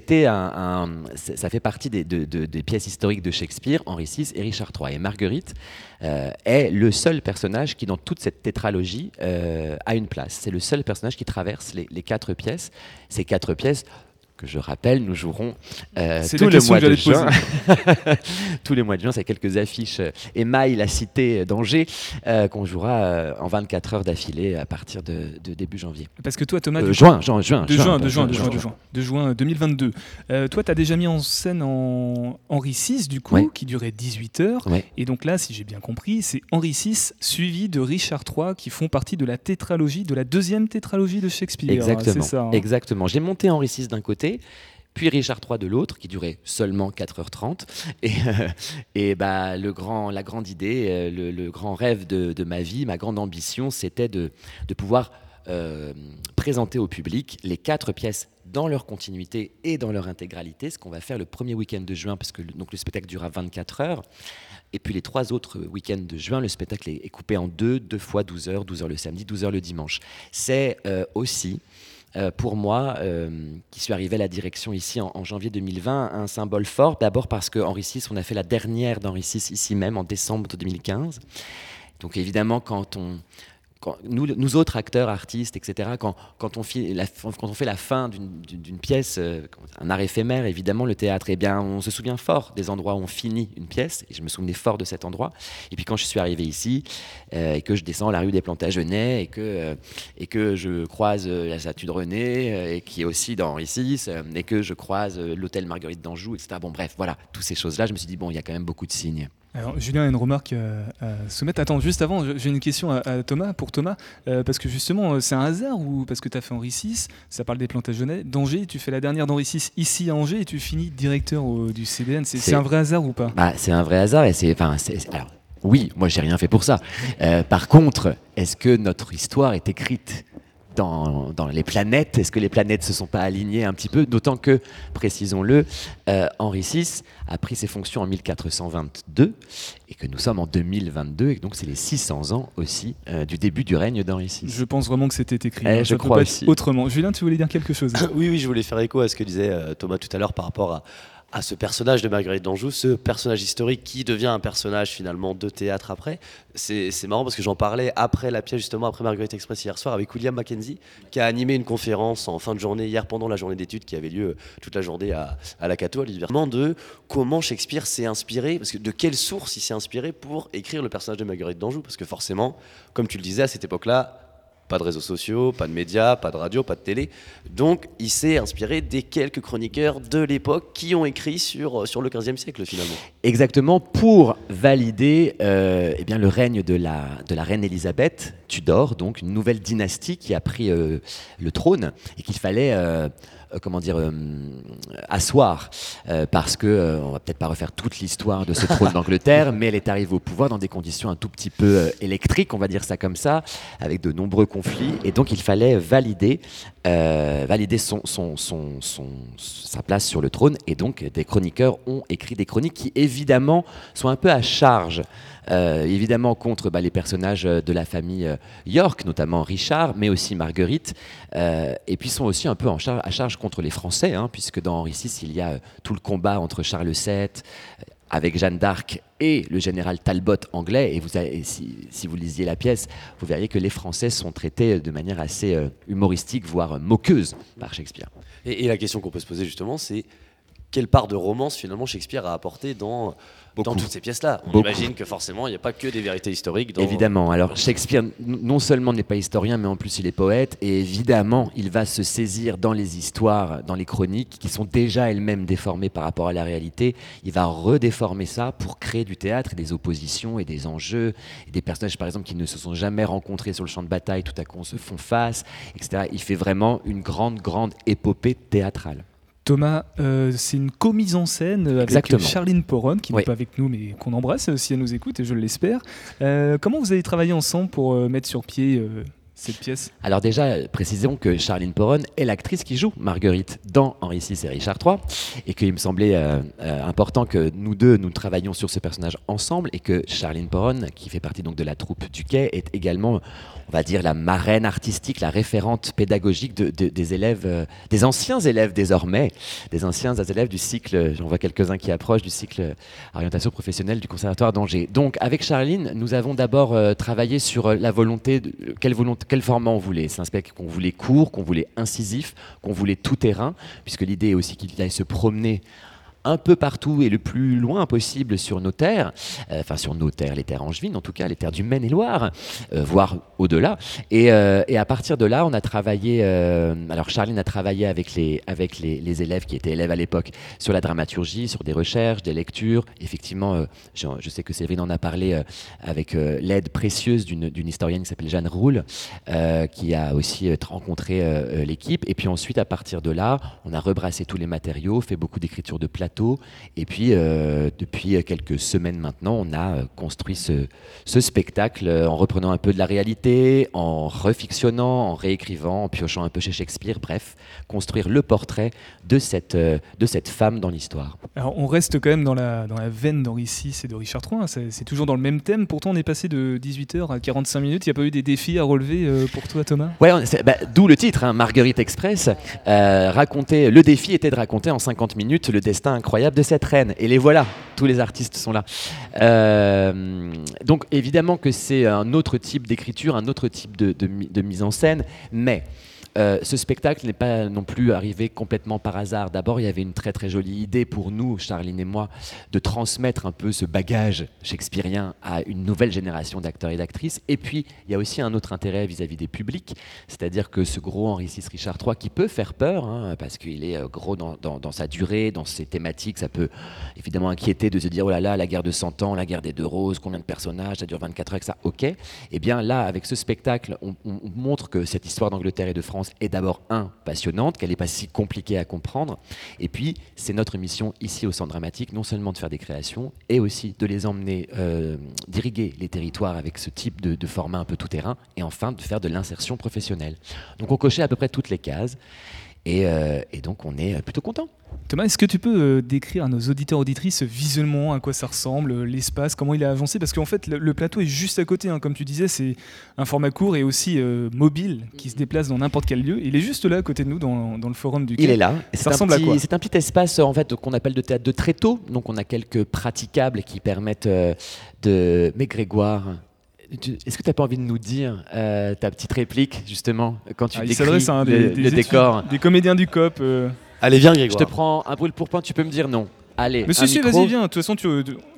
fait partie des, de- de- des pièces historiques de Shakespeare, Henri VI et Richard III. Et Marguerite euh, est le seul personnage qui, dans toute cette tétralogie, euh, a une place. C'est le seul personnage qui traverse les quatre pièces. Ces quatre pièces que je rappelle, nous jouerons euh, tout le mois de juin. tous les mois de juin, c'est quelques affiches euh, émaillent la cité d'Angers euh, qu'on jouera euh, en 24 heures d'affilée à partir de, de début janvier. Parce que toi, Thomas, Euh, du juin, juin, juin, De juin, de juin, de juin, de juin, de juin 2022. Euh, toi, tu as déjà mis en scène en Henri VI, du coup, qui durait 18 heures. Et donc là, si j'ai bien compris, c'est Henri VI suivi de Richard III qui font partie de la tétralogie, de la deuxième tétralogie de Shakespeare. Exactement. Ça. hein. Exactement. J'ai monté Henri VI d'un côté, puis Richard III de l'autre, qui durait seulement 4h30. Et, euh, et bah, le grand, la grande idée, euh, le, grand rêve de, ma vie, ma grande ambition, c'était de, pouvoir euh, présenter au public les quatre pièces dans leur continuité et dans leur intégralité, ce qu'on va faire le premier week-end de juin, parce que le, donc le spectacle durera 24 heures. Et puis les trois autres week-ends de juin, le spectacle est, coupé en deux, deux fois 12 heures, 12 heures le samedi, 12 heures le dimanche. C'est aussi euh, pour moi, euh, qui suis arrivé à la direction ici en, en janvier 2020, un symbole fort. D'abord parce que Henri VI, on a fait la dernière d'Henri VI ici même en décembre 2015. Donc évidemment, quand on, nous, autres acteurs, artistes, etc., quand, on, fait la fin d'une- pièce, euh, un art éphémère, évidemment, le théâtre, eh bien, on se souvient fort des endroits où on finit une pièce, et je me souvenais fort de cet endroit. Et puis quand je suis arrivé ici, euh, et que je descends la rue des Plantagenets, et que, euh, et que je croise la statue de René, et qui est aussi dans euh, et que je croise l'hôtel Marguerite d'Anjou, etc. Bon, bref, voilà, toutes ces choses-là, je me suis dit, bon, il y a quand même beaucoup de signes. Alors, Julien a une remarque euh, à soumettre. Attends, juste avant, j'ai une question à, à Thomas, pour Thomas, euh, parce que justement, euh, c'est un hasard ou parce que tu as fait Henri VI, ça parle des Plantagenets, d'Angers, tu fais la dernière d'Henri VI ici à Angers et tu finis directeur au- du CDN. C'est un vrai hasard ou pas? Bah, c'est un vrai hasard et c'est, enfin, alors, oui, moi j'ai rien fait pour ça. Euh, par contre, est-ce que notre histoire est écrite? Dans, dans les planètes Est-ce que les planètes se sont pas alignées un petit peu? D'autant que, précisons-le, euh, Henri VI a pris ses fonctions en 1422 et que nous sommes en 2022 et que donc c'est les 600 ans aussi euh, du début du règne d'Henri VI. Je pense vraiment que c'était écrit. Eh, hein, je crois pas aussi. autrement. Julien, tu voulais dire quelque chose? Oui, oui, je voulais faire écho à ce que disait euh, Thomas tout à l'heure par rapport à, à ce personnage de Marguerite d'Anjou, ce personnage historique qui devient un personnage finalement de théâtre après. C'est marrant parce que j'en parlais après la pièce, justement après Marguerite Express hier soir, avec William Mackenzie, qui a animé une conférence en fin de journée, hier pendant la journée d'études qui avait lieu euh, toute la journée à, à la Cato, à l'université, de comment Shakespeare s'est inspiré, parce que de quelle source il s'est inspiré pour écrire le personnage de Marguerite d'Anjou, parce que forcément, comme tu le disais, à cette époque-là, pas de réseaux sociaux, pas de médias, pas de radio, pas de télé. Donc il s'est inspiré des quelques chroniqueurs de l'époque qui ont écrit sur, sur le 15e siècle finalement. Exactement, pour valider euh, eh le règne de la, reine Élisabeth Tudor, donc une nouvelle dynastie qui a pris euh, le trône et qu'il fallait, euh, euh, comment dire, euh, asseoir. Euh, parce que, euh, on va peut-être pas refaire toute l'histoire de ce trône d'Angleterre, mais elle est arrivée au pouvoir dans des conditions un tout petit peu euh, électriques, on va dire ça comme ça, avec de nombreux conflits. Et donc il fallait valider, euh, valider son, son, son, son- sa place sur le trône. Et donc des chroniqueurs ont écrit des chroniques qui évidemment sont un peu à charge. Euh, évidemment contre bah, les personnages euh, de la famille euh, York, notamment Richard, mais aussi Marguerite, et puis sont aussi un peu à charge contre les Français, hein, puisque dans Henri VI, il y a tout le combat entre Charles VII, avec Jeanne d'Arc et le général Talbot anglais, et, vous si, vous lisiez la pièce, vous verriez que les Français sont traités de manière assez humoristique, voire moqueuse par Shakespeare. Et, et la question qu'on peut se poser justement, c'est quelle part de romance finalement Shakespeare a apporté dans, dans toutes ces pièces-là On Beaucoup. imagine que forcément, il n'y a pas que des vérités historiques. Dans... Évidemment. Alors Shakespeare, non seulement n'est pas historien, mais en plus il est poète. Et évidemment, il va se saisir dans les histoires, dans les chroniques, qui sont déjà elles-mêmes déformées par rapport à la réalité. Il va redéformer ça pour créer du théâtre et des oppositions et des enjeux. Et des personnages, par exemple, qui ne se sont jamais rencontrés sur le champ de bataille, tout à coup on se font face, etc. Il fait vraiment une grande, grande épopée théâtrale. Thomas, euh, c'est une co-mise en scène avec Exactement. Charline Poron, qui Oui. n'est pas avec nous, mais qu'on embrasse si elle nous écoute, et je l'espère. Euh, comment vous avez travaillé ensemble pour euh, mettre sur pied cette pièce? Alors déjà, précisons que Charline Poron est l'actrice qui joue Marguerite dans Henri VI et Richard III, et qu'il me semblait euh, euh, important que nous deux, nous travaillions sur ce personnage ensemble, et que Charline Poron, qui fait partie donc de la troupe du Quai, est également, on va dire, la marraine artistique, la référente pédagogique de- de- des élèves, euh, des anciens élèves désormais, des anciens élèves du cycle, j'en vois quelques-uns qui approchent, du cycle orientation professionnelle du Conservatoire d'Angers. Donc avec Charline, nous avons d'abord euh, travaillé sur euh, la volonté, quelle, volonté quel format on voulait. C'est un spectacle qu'on voulait court, qu'on voulait incisif, qu'on voulait tout terrain, puisque l'idée est aussi qu'il aille se promener un peu partout et le plus loin possible sur nos terres, euh, enfin sur nos terres, les terres angevines en tout cas, les terres du Maine-et-Loire, euh, voire au-delà. Et, euh, et à partir de là, on a travaillé, alors Charline a travaillé avec, les, avec les, élèves qui étaient élèves à l'époque sur la dramaturgie, sur des recherches, des lectures. Effectivement, je, sais que Séverine en a parlé avec l'aide précieuse d'une historienne qui s'appelle Jeanne Roule, qui a aussi rencontré l'équipe. Et puis ensuite, à partir de là, on a rebrassé tous les matériaux, fait beaucoup d'écriture de plateau. Et puis, euh, depuis quelques semaines maintenant, on a euh, construit ce, ce spectacle euh, en reprenant un peu de la réalité, en refictionnant, en réécrivant, en piochant un peu chez Shakespeare. Bref, construire le portrait de cette, de cette femme dans l'histoire. Alors, on reste quand même dans la, dans la veine d'Henri VI et de Richard III. hein, C'est toujours dans le même thème. Pourtant, on est passé de 18h à 45 minutes. Il n'y a pas eu des défis à relever euh, pour toi, Thomas? Ouais, bah, d'où le titre, hein, Marguerite Express. Euh, raconter, le défi était de raconter en 50 minutes le destin incroyable de cette reine. Et les voilà, tous les artistes sont là. Euh, donc évidemment que c'est un autre type d'écriture, un autre type de mise en scène, mais euh, ce spectacle n'est pas non plus arrivé complètement par hasard. D'abord, il y avait une très très jolie idée pour nous, Charline et moi, de transmettre un peu ce bagage shakespearien à une nouvelle génération d'acteurs et d'actrices. Et puis, il y a aussi un autre intérêt vis-à-vis des publics, c'est-à-dire que ce gros Henri VI Richard III, qui peut faire peur, hein, parce qu'il est euh, gros dans, sa durée, dans ses thématiques, ça peut évidemment inquiéter de se dire, oh là là, la guerre de 100 ans, la guerre des deux roses, combien de personnages, ça dure 24 heures, ça, ok. Et bien là, avec ce spectacle, on montre que cette histoire d'Angleterre et de France est d'abord, un, passionnante, qu'elle n'est pas si compliquée à comprendre, et puis c'est notre mission ici au Centre Dramatique, non seulement de faire des créations, et aussi de les emmener, euh, d'irriguer les territoires avec ce type de, de format un peu tout-terrain, et enfin de faire de l'insertion professionnelle. Donc on cochait à peu près toutes les cases, et, euh, et donc on est plutôt content. Thomas, est-ce que tu peux euh, décrire à nos auditeurs auditrices visuellement à quoi ça ressemble, euh, l'espace, comment il a avancé? Parce qu'en fait, le, le plateau est juste à côté, hein, comme tu disais, c'est un format court et aussi euh, mobile qui se déplace dans n'importe quel lieu. Il est juste là à côté de nous, dans, dans le forum du Il Quai. est là. Ça ressemble à quoi? C'est un petit espace en fait qu'on appelle de théâtre de tréteau. Donc on a quelques praticables qui permettent euh, de. Mais Grégoire. Est-ce que tu n'as pas envie de nous dire euh, ta petite réplique, justement, quand tu Ah, décris s'adresse à un le, des, le des décor? des comédiens du COP. euh. Allez, viens, Je Grégoire. te prends un brûle pour point, tu peux me dire non. Allez, Mais si, si, vas-y, viens. De toute façon, tu,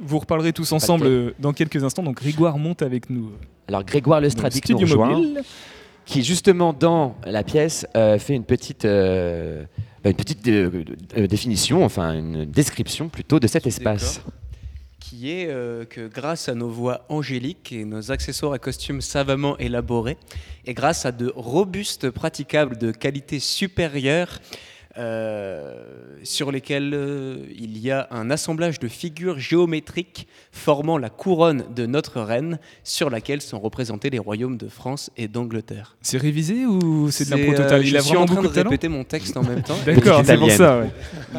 vous reparlerez tous ensemble euh, dans quelques instants. Donc, Grégoire monte avec nous. Alors Grégoire le Lestradic nous studio rejoint, mobile. qui justement dans la pièce euh, fait une petite, une petite définition, enfin une description plutôt de cet espace. Qui est euh, que grâce à nos voix angéliques et nos accessoires à costumes savamment élaborés, et grâce à de robustes praticables de qualité supérieure, euh, sur lesquels euh, il y a un assemblage de figures géométriques formant la couronne de notre reine, sur laquelle sont représentés les royaumes de France et d'Angleterre. C'est révisé ou c'est de l'impro euh, total Il Je a suis en train de répéter mon texte en même temps. D'accord, c'est pour ça. ouais.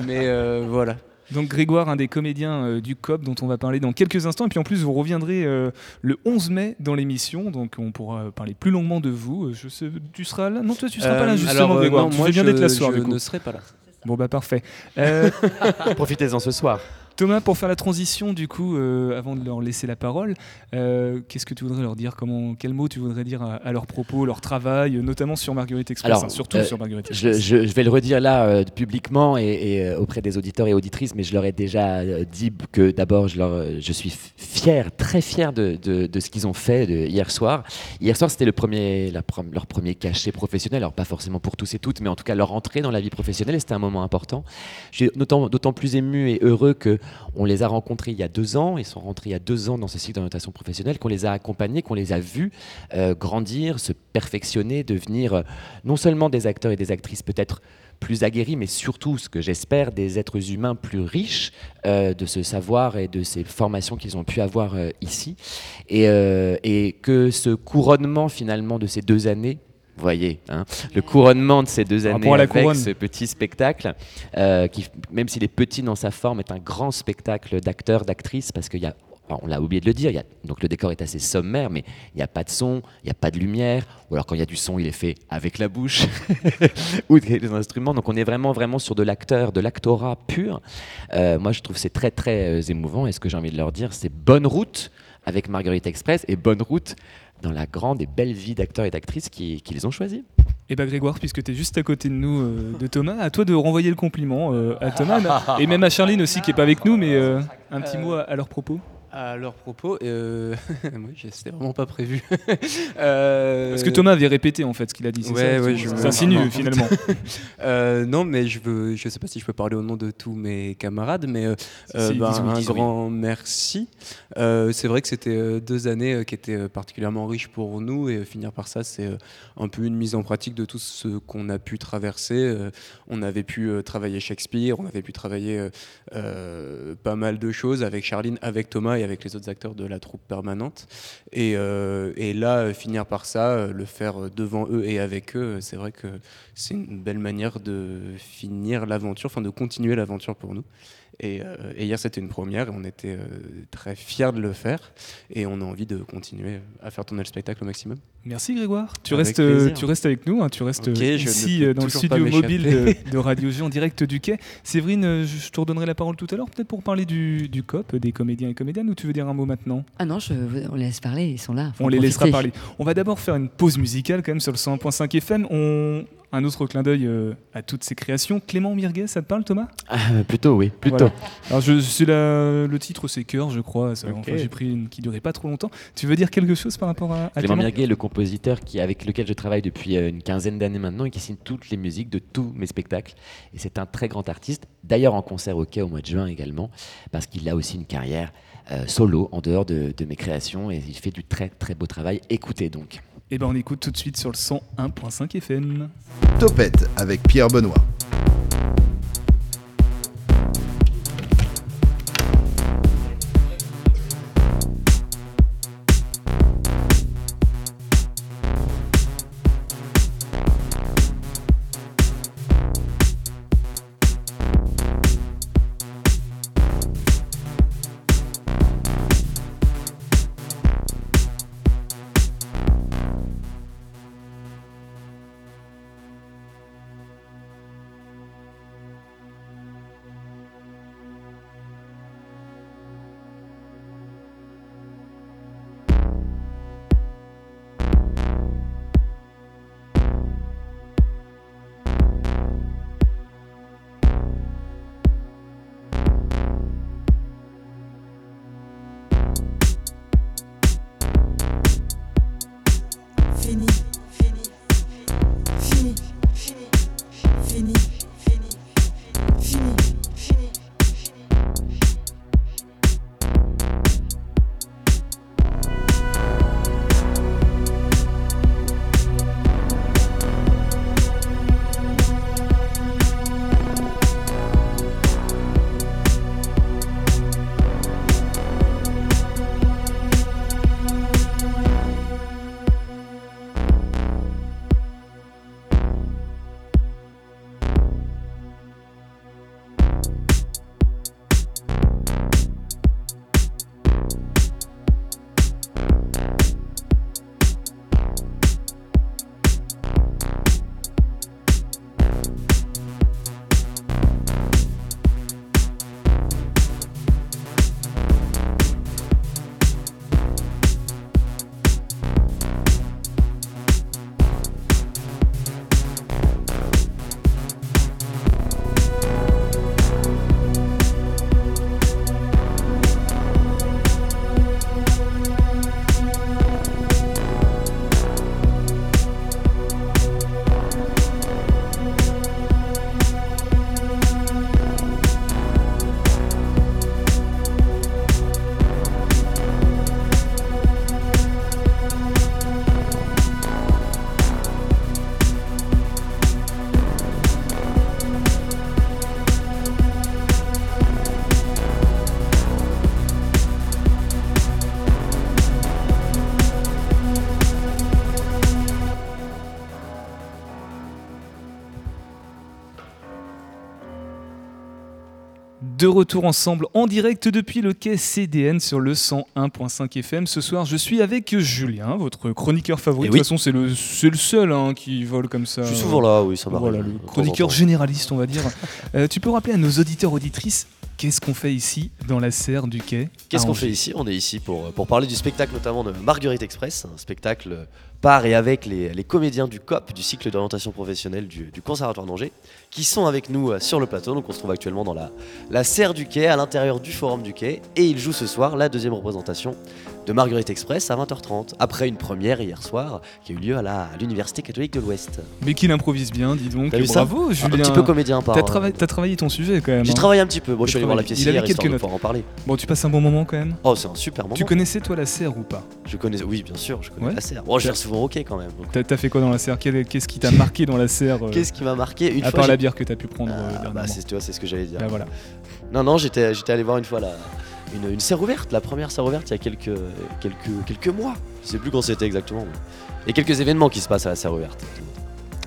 Mais euh, voilà. Donc Grégoire, un des comédiens euh, du COP dont on va parler dans quelques instants. Et puis en plus, vous reviendrez euh, le 11 mai dans l'émission. Donc on pourra parler plus longuement de vous. Euh, Je sais, tu seras là? Non, toi, tu seras pas là justement, alors, euh, Grégoire. non, tu moi, fais bien je, d'être là ce soir, je du coup. ne serai pas là. Bon, bah parfait. Euh, Profitez-en ce soir. Thomas, pour faire la transition, du coup, euh, avant de leur laisser la parole, euh, qu'est-ce que tu voudrais leur dire Comment, Quel mot tu voudrais dire à, à leur propos, leur travail, euh, notamment sur Marguerite Express Alors, hein, Surtout euh, sur Marguerite Je, Express. je- je vais le redire là publiquement et, et, auprès des auditeurs et auditrices, mais je leur ai déjà dit que d'abord je, leur- je suis fier, très fier de, de- de ce qu'ils ont fait de- hier soir. Hier soir, c'était le premier, la leur premier cachet professionnel, alors pas forcément pour tous et toutes, mais en tout cas leur entrée dans la vie professionnelle, c'était un moment important. Je suis d'autant plus ému et heureux que on les a rencontrés il y a deux ans, ils sont rentrés il y a deux ans dans ce cycle d'orientation professionnelle, qu'on les a accompagnés, qu'on les a vus euh, grandir, se perfectionner, devenir euh, non seulement des acteurs et des actrices peut-être plus aguerris, mais surtout, ce que j'espère, des êtres humains plus riches euh, de ce savoir et de ces formations qu'ils ont pu avoir ici. Et, que ce couronnement finalement de ces deux années, voyez, hein, le couronnement de ces deux années avec couronne. ce petit spectacle, euh, qui, même s'il est petit dans sa forme, est un grand spectacle d'acteurs, d'actrices, parce qu'il y a on l'a oublié de le dire, il y a- donc le décor est assez sommaire, mais il n'y a pas de son, il n'y a pas de lumière, ou alors quand il y a du son, il est fait avec la bouche ou des instruments. Donc on est vraiment, vraiment sur de l'acteur, de l'actorat pur. Euh, moi, je trouve que c'est très, très euh, émouvant. Et ce que j'ai envie de leur dire, c'est bonne route avec Marguerite Express et bonne route dans la grande et belle vie d'acteurs et d'actrices qui, qui les ont choisis. Et bah Grégoire, puisque tu es juste à côté de nous, euh, de Thomas, à toi de renvoyer le compliment euh, à Thomas, et même à Charline aussi qui est pas avec nous, mais euh, un petit mot à, à leur propos. À leur propos, euh... c'était vraiment pas prévu. Euh, Parce que Thomas avait répété en fait ce qu'il a dit, c'est Ouais, ça ouais, je- finalement. Euh, non, mais je veux, je sais pas si je peux parler au nom de tous mes camarades, mais euh, Si, ben, oui, un oui. grand merci. C'est vrai que c'était deux années qui étaient particulièrement riches pour nous et finir par ça, c'est un peu une mise en pratique de tout ce qu'on a pu traverser. On avait pu travailler Shakespeare, on avait pu travailler pas mal de choses avec Charline, avec Thomas avec les autres acteurs de la troupe permanente. Et, euh, là, euh, finir par ça, euh, le faire devant eux et avec eux, c'est vrai que c'est une belle manière de finir l'aventure, enfin de continuer l'aventure pour nous. Et, et hier, c'était une première et on était très fiers de le faire. Et on a envie de continuer à faire tourner le spectacle au maximum. Merci Grégoire. Tu Avec restes, plaisir. tu restes avec nous, hein, tu restes ici dans le studio mobile de, Radio G en direct du quai. Séverine, je te redonnerai la parole tout à l'heure, peut-être pour parler du, du COP, des comédiens et comédiennes, ou tu veux dire un mot maintenant? Ah non, je, on les laisse parler, ils sont là. On les laissera parler. On va d'abord faire une pause musicale quand même sur le 101.5 FM. On... Un autre clin d'œil euh, à toutes ces créations. Clément Mirguet, ça te parle Thomas? Ah, plutôt, oui, plutôt. Voilà. Alors je, c'est la- le titre c'est Cœur, je crois. Ça, enfin, j'ai pris une qui durait pas trop longtemps. Tu veux dire quelque chose par rapport à, à Clément Clément? Mirguet, le compositeur qui, avec lequel je travaille depuis euh, une quinzaine d'années maintenant et qui signe toutes les musiques de tous mes spectacles. Et c'est un très grand artiste, d'ailleurs en concert au Quai au mois de juin également, parce qu'il a aussi une carrière euh, solo en dehors de, de mes créations et il fait du très très beau travail. Écoutez donc. Et ben on écoute tout de suite sur le 101.5 FM. Topette avec Pierre Benoît. De retour ensemble en direct depuis le quai CDN sur le 101.5 FM. Ce soir, je suis avec Julien, votre chroniqueur favori. Eh de oui. toute façon, c'est le, le seul hein, qui vole comme ça. Je suis souvent là, oui, ça m'arrive. Voilà, le chroniqueur généraliste, on va dire. Euh, tu peux rappeler à nos auditeurs auditrices qu'est-ce qu'on fait ici dans la serre du quai Qu'est-ce qu'on fait ici? On est ici pour, pour parler du spectacle notamment de Marguerite Express, un spectacle par et avec les, les comédiens du COP, du cycle d'orientation professionnelle du, du Conservatoire d'Angers, qui sont avec nous euh, sur le plateau. Donc on se trouve actuellement dans la, la serre du quai, à l'intérieur du forum du quai, et ils jouent ce soir la deuxième représentation de Marguerite Express à 20h30, après une première hier soir qui a eu lieu à l'Université catholique de l'Ouest. Mais qu'il improvise bien, dis donc. Vu ça Bravo, Un Julien. petit peu comédien par. T'as travaillé, t'as travaillé ton sujet quand même. J'ai hein. travaillé un petit peu. Bon, je suis allé voir la pièce Il avait hier, quelques histoire de notes. pouvoir en parler. Bon, tu passes un bon moment quand même. Oh, c'est un super moment. Tu connaissais toi la serre ou pas? Je connais, oui, bien sûr, je connais Ouais. la serre. Bon, je vais souvent quai quand même. T'as fait quoi dans la serre? Qu'est-ce qui t'a marqué dans la serre euh, Qu'est-ce qui m'a marqué une À part la bière que t'as pu prendre euh, Ah, bah, c'est, ce que j'allais dire. Bah, voilà. Non, non, j'étais, j'étais allé voir une fois la, une, une serre ouverte, la première serre ouverte il y a quelques, quelques, quelques mois. Je sais plus quand c'était exactement. mais- a quelques événements qui se passent à la serre ouverte.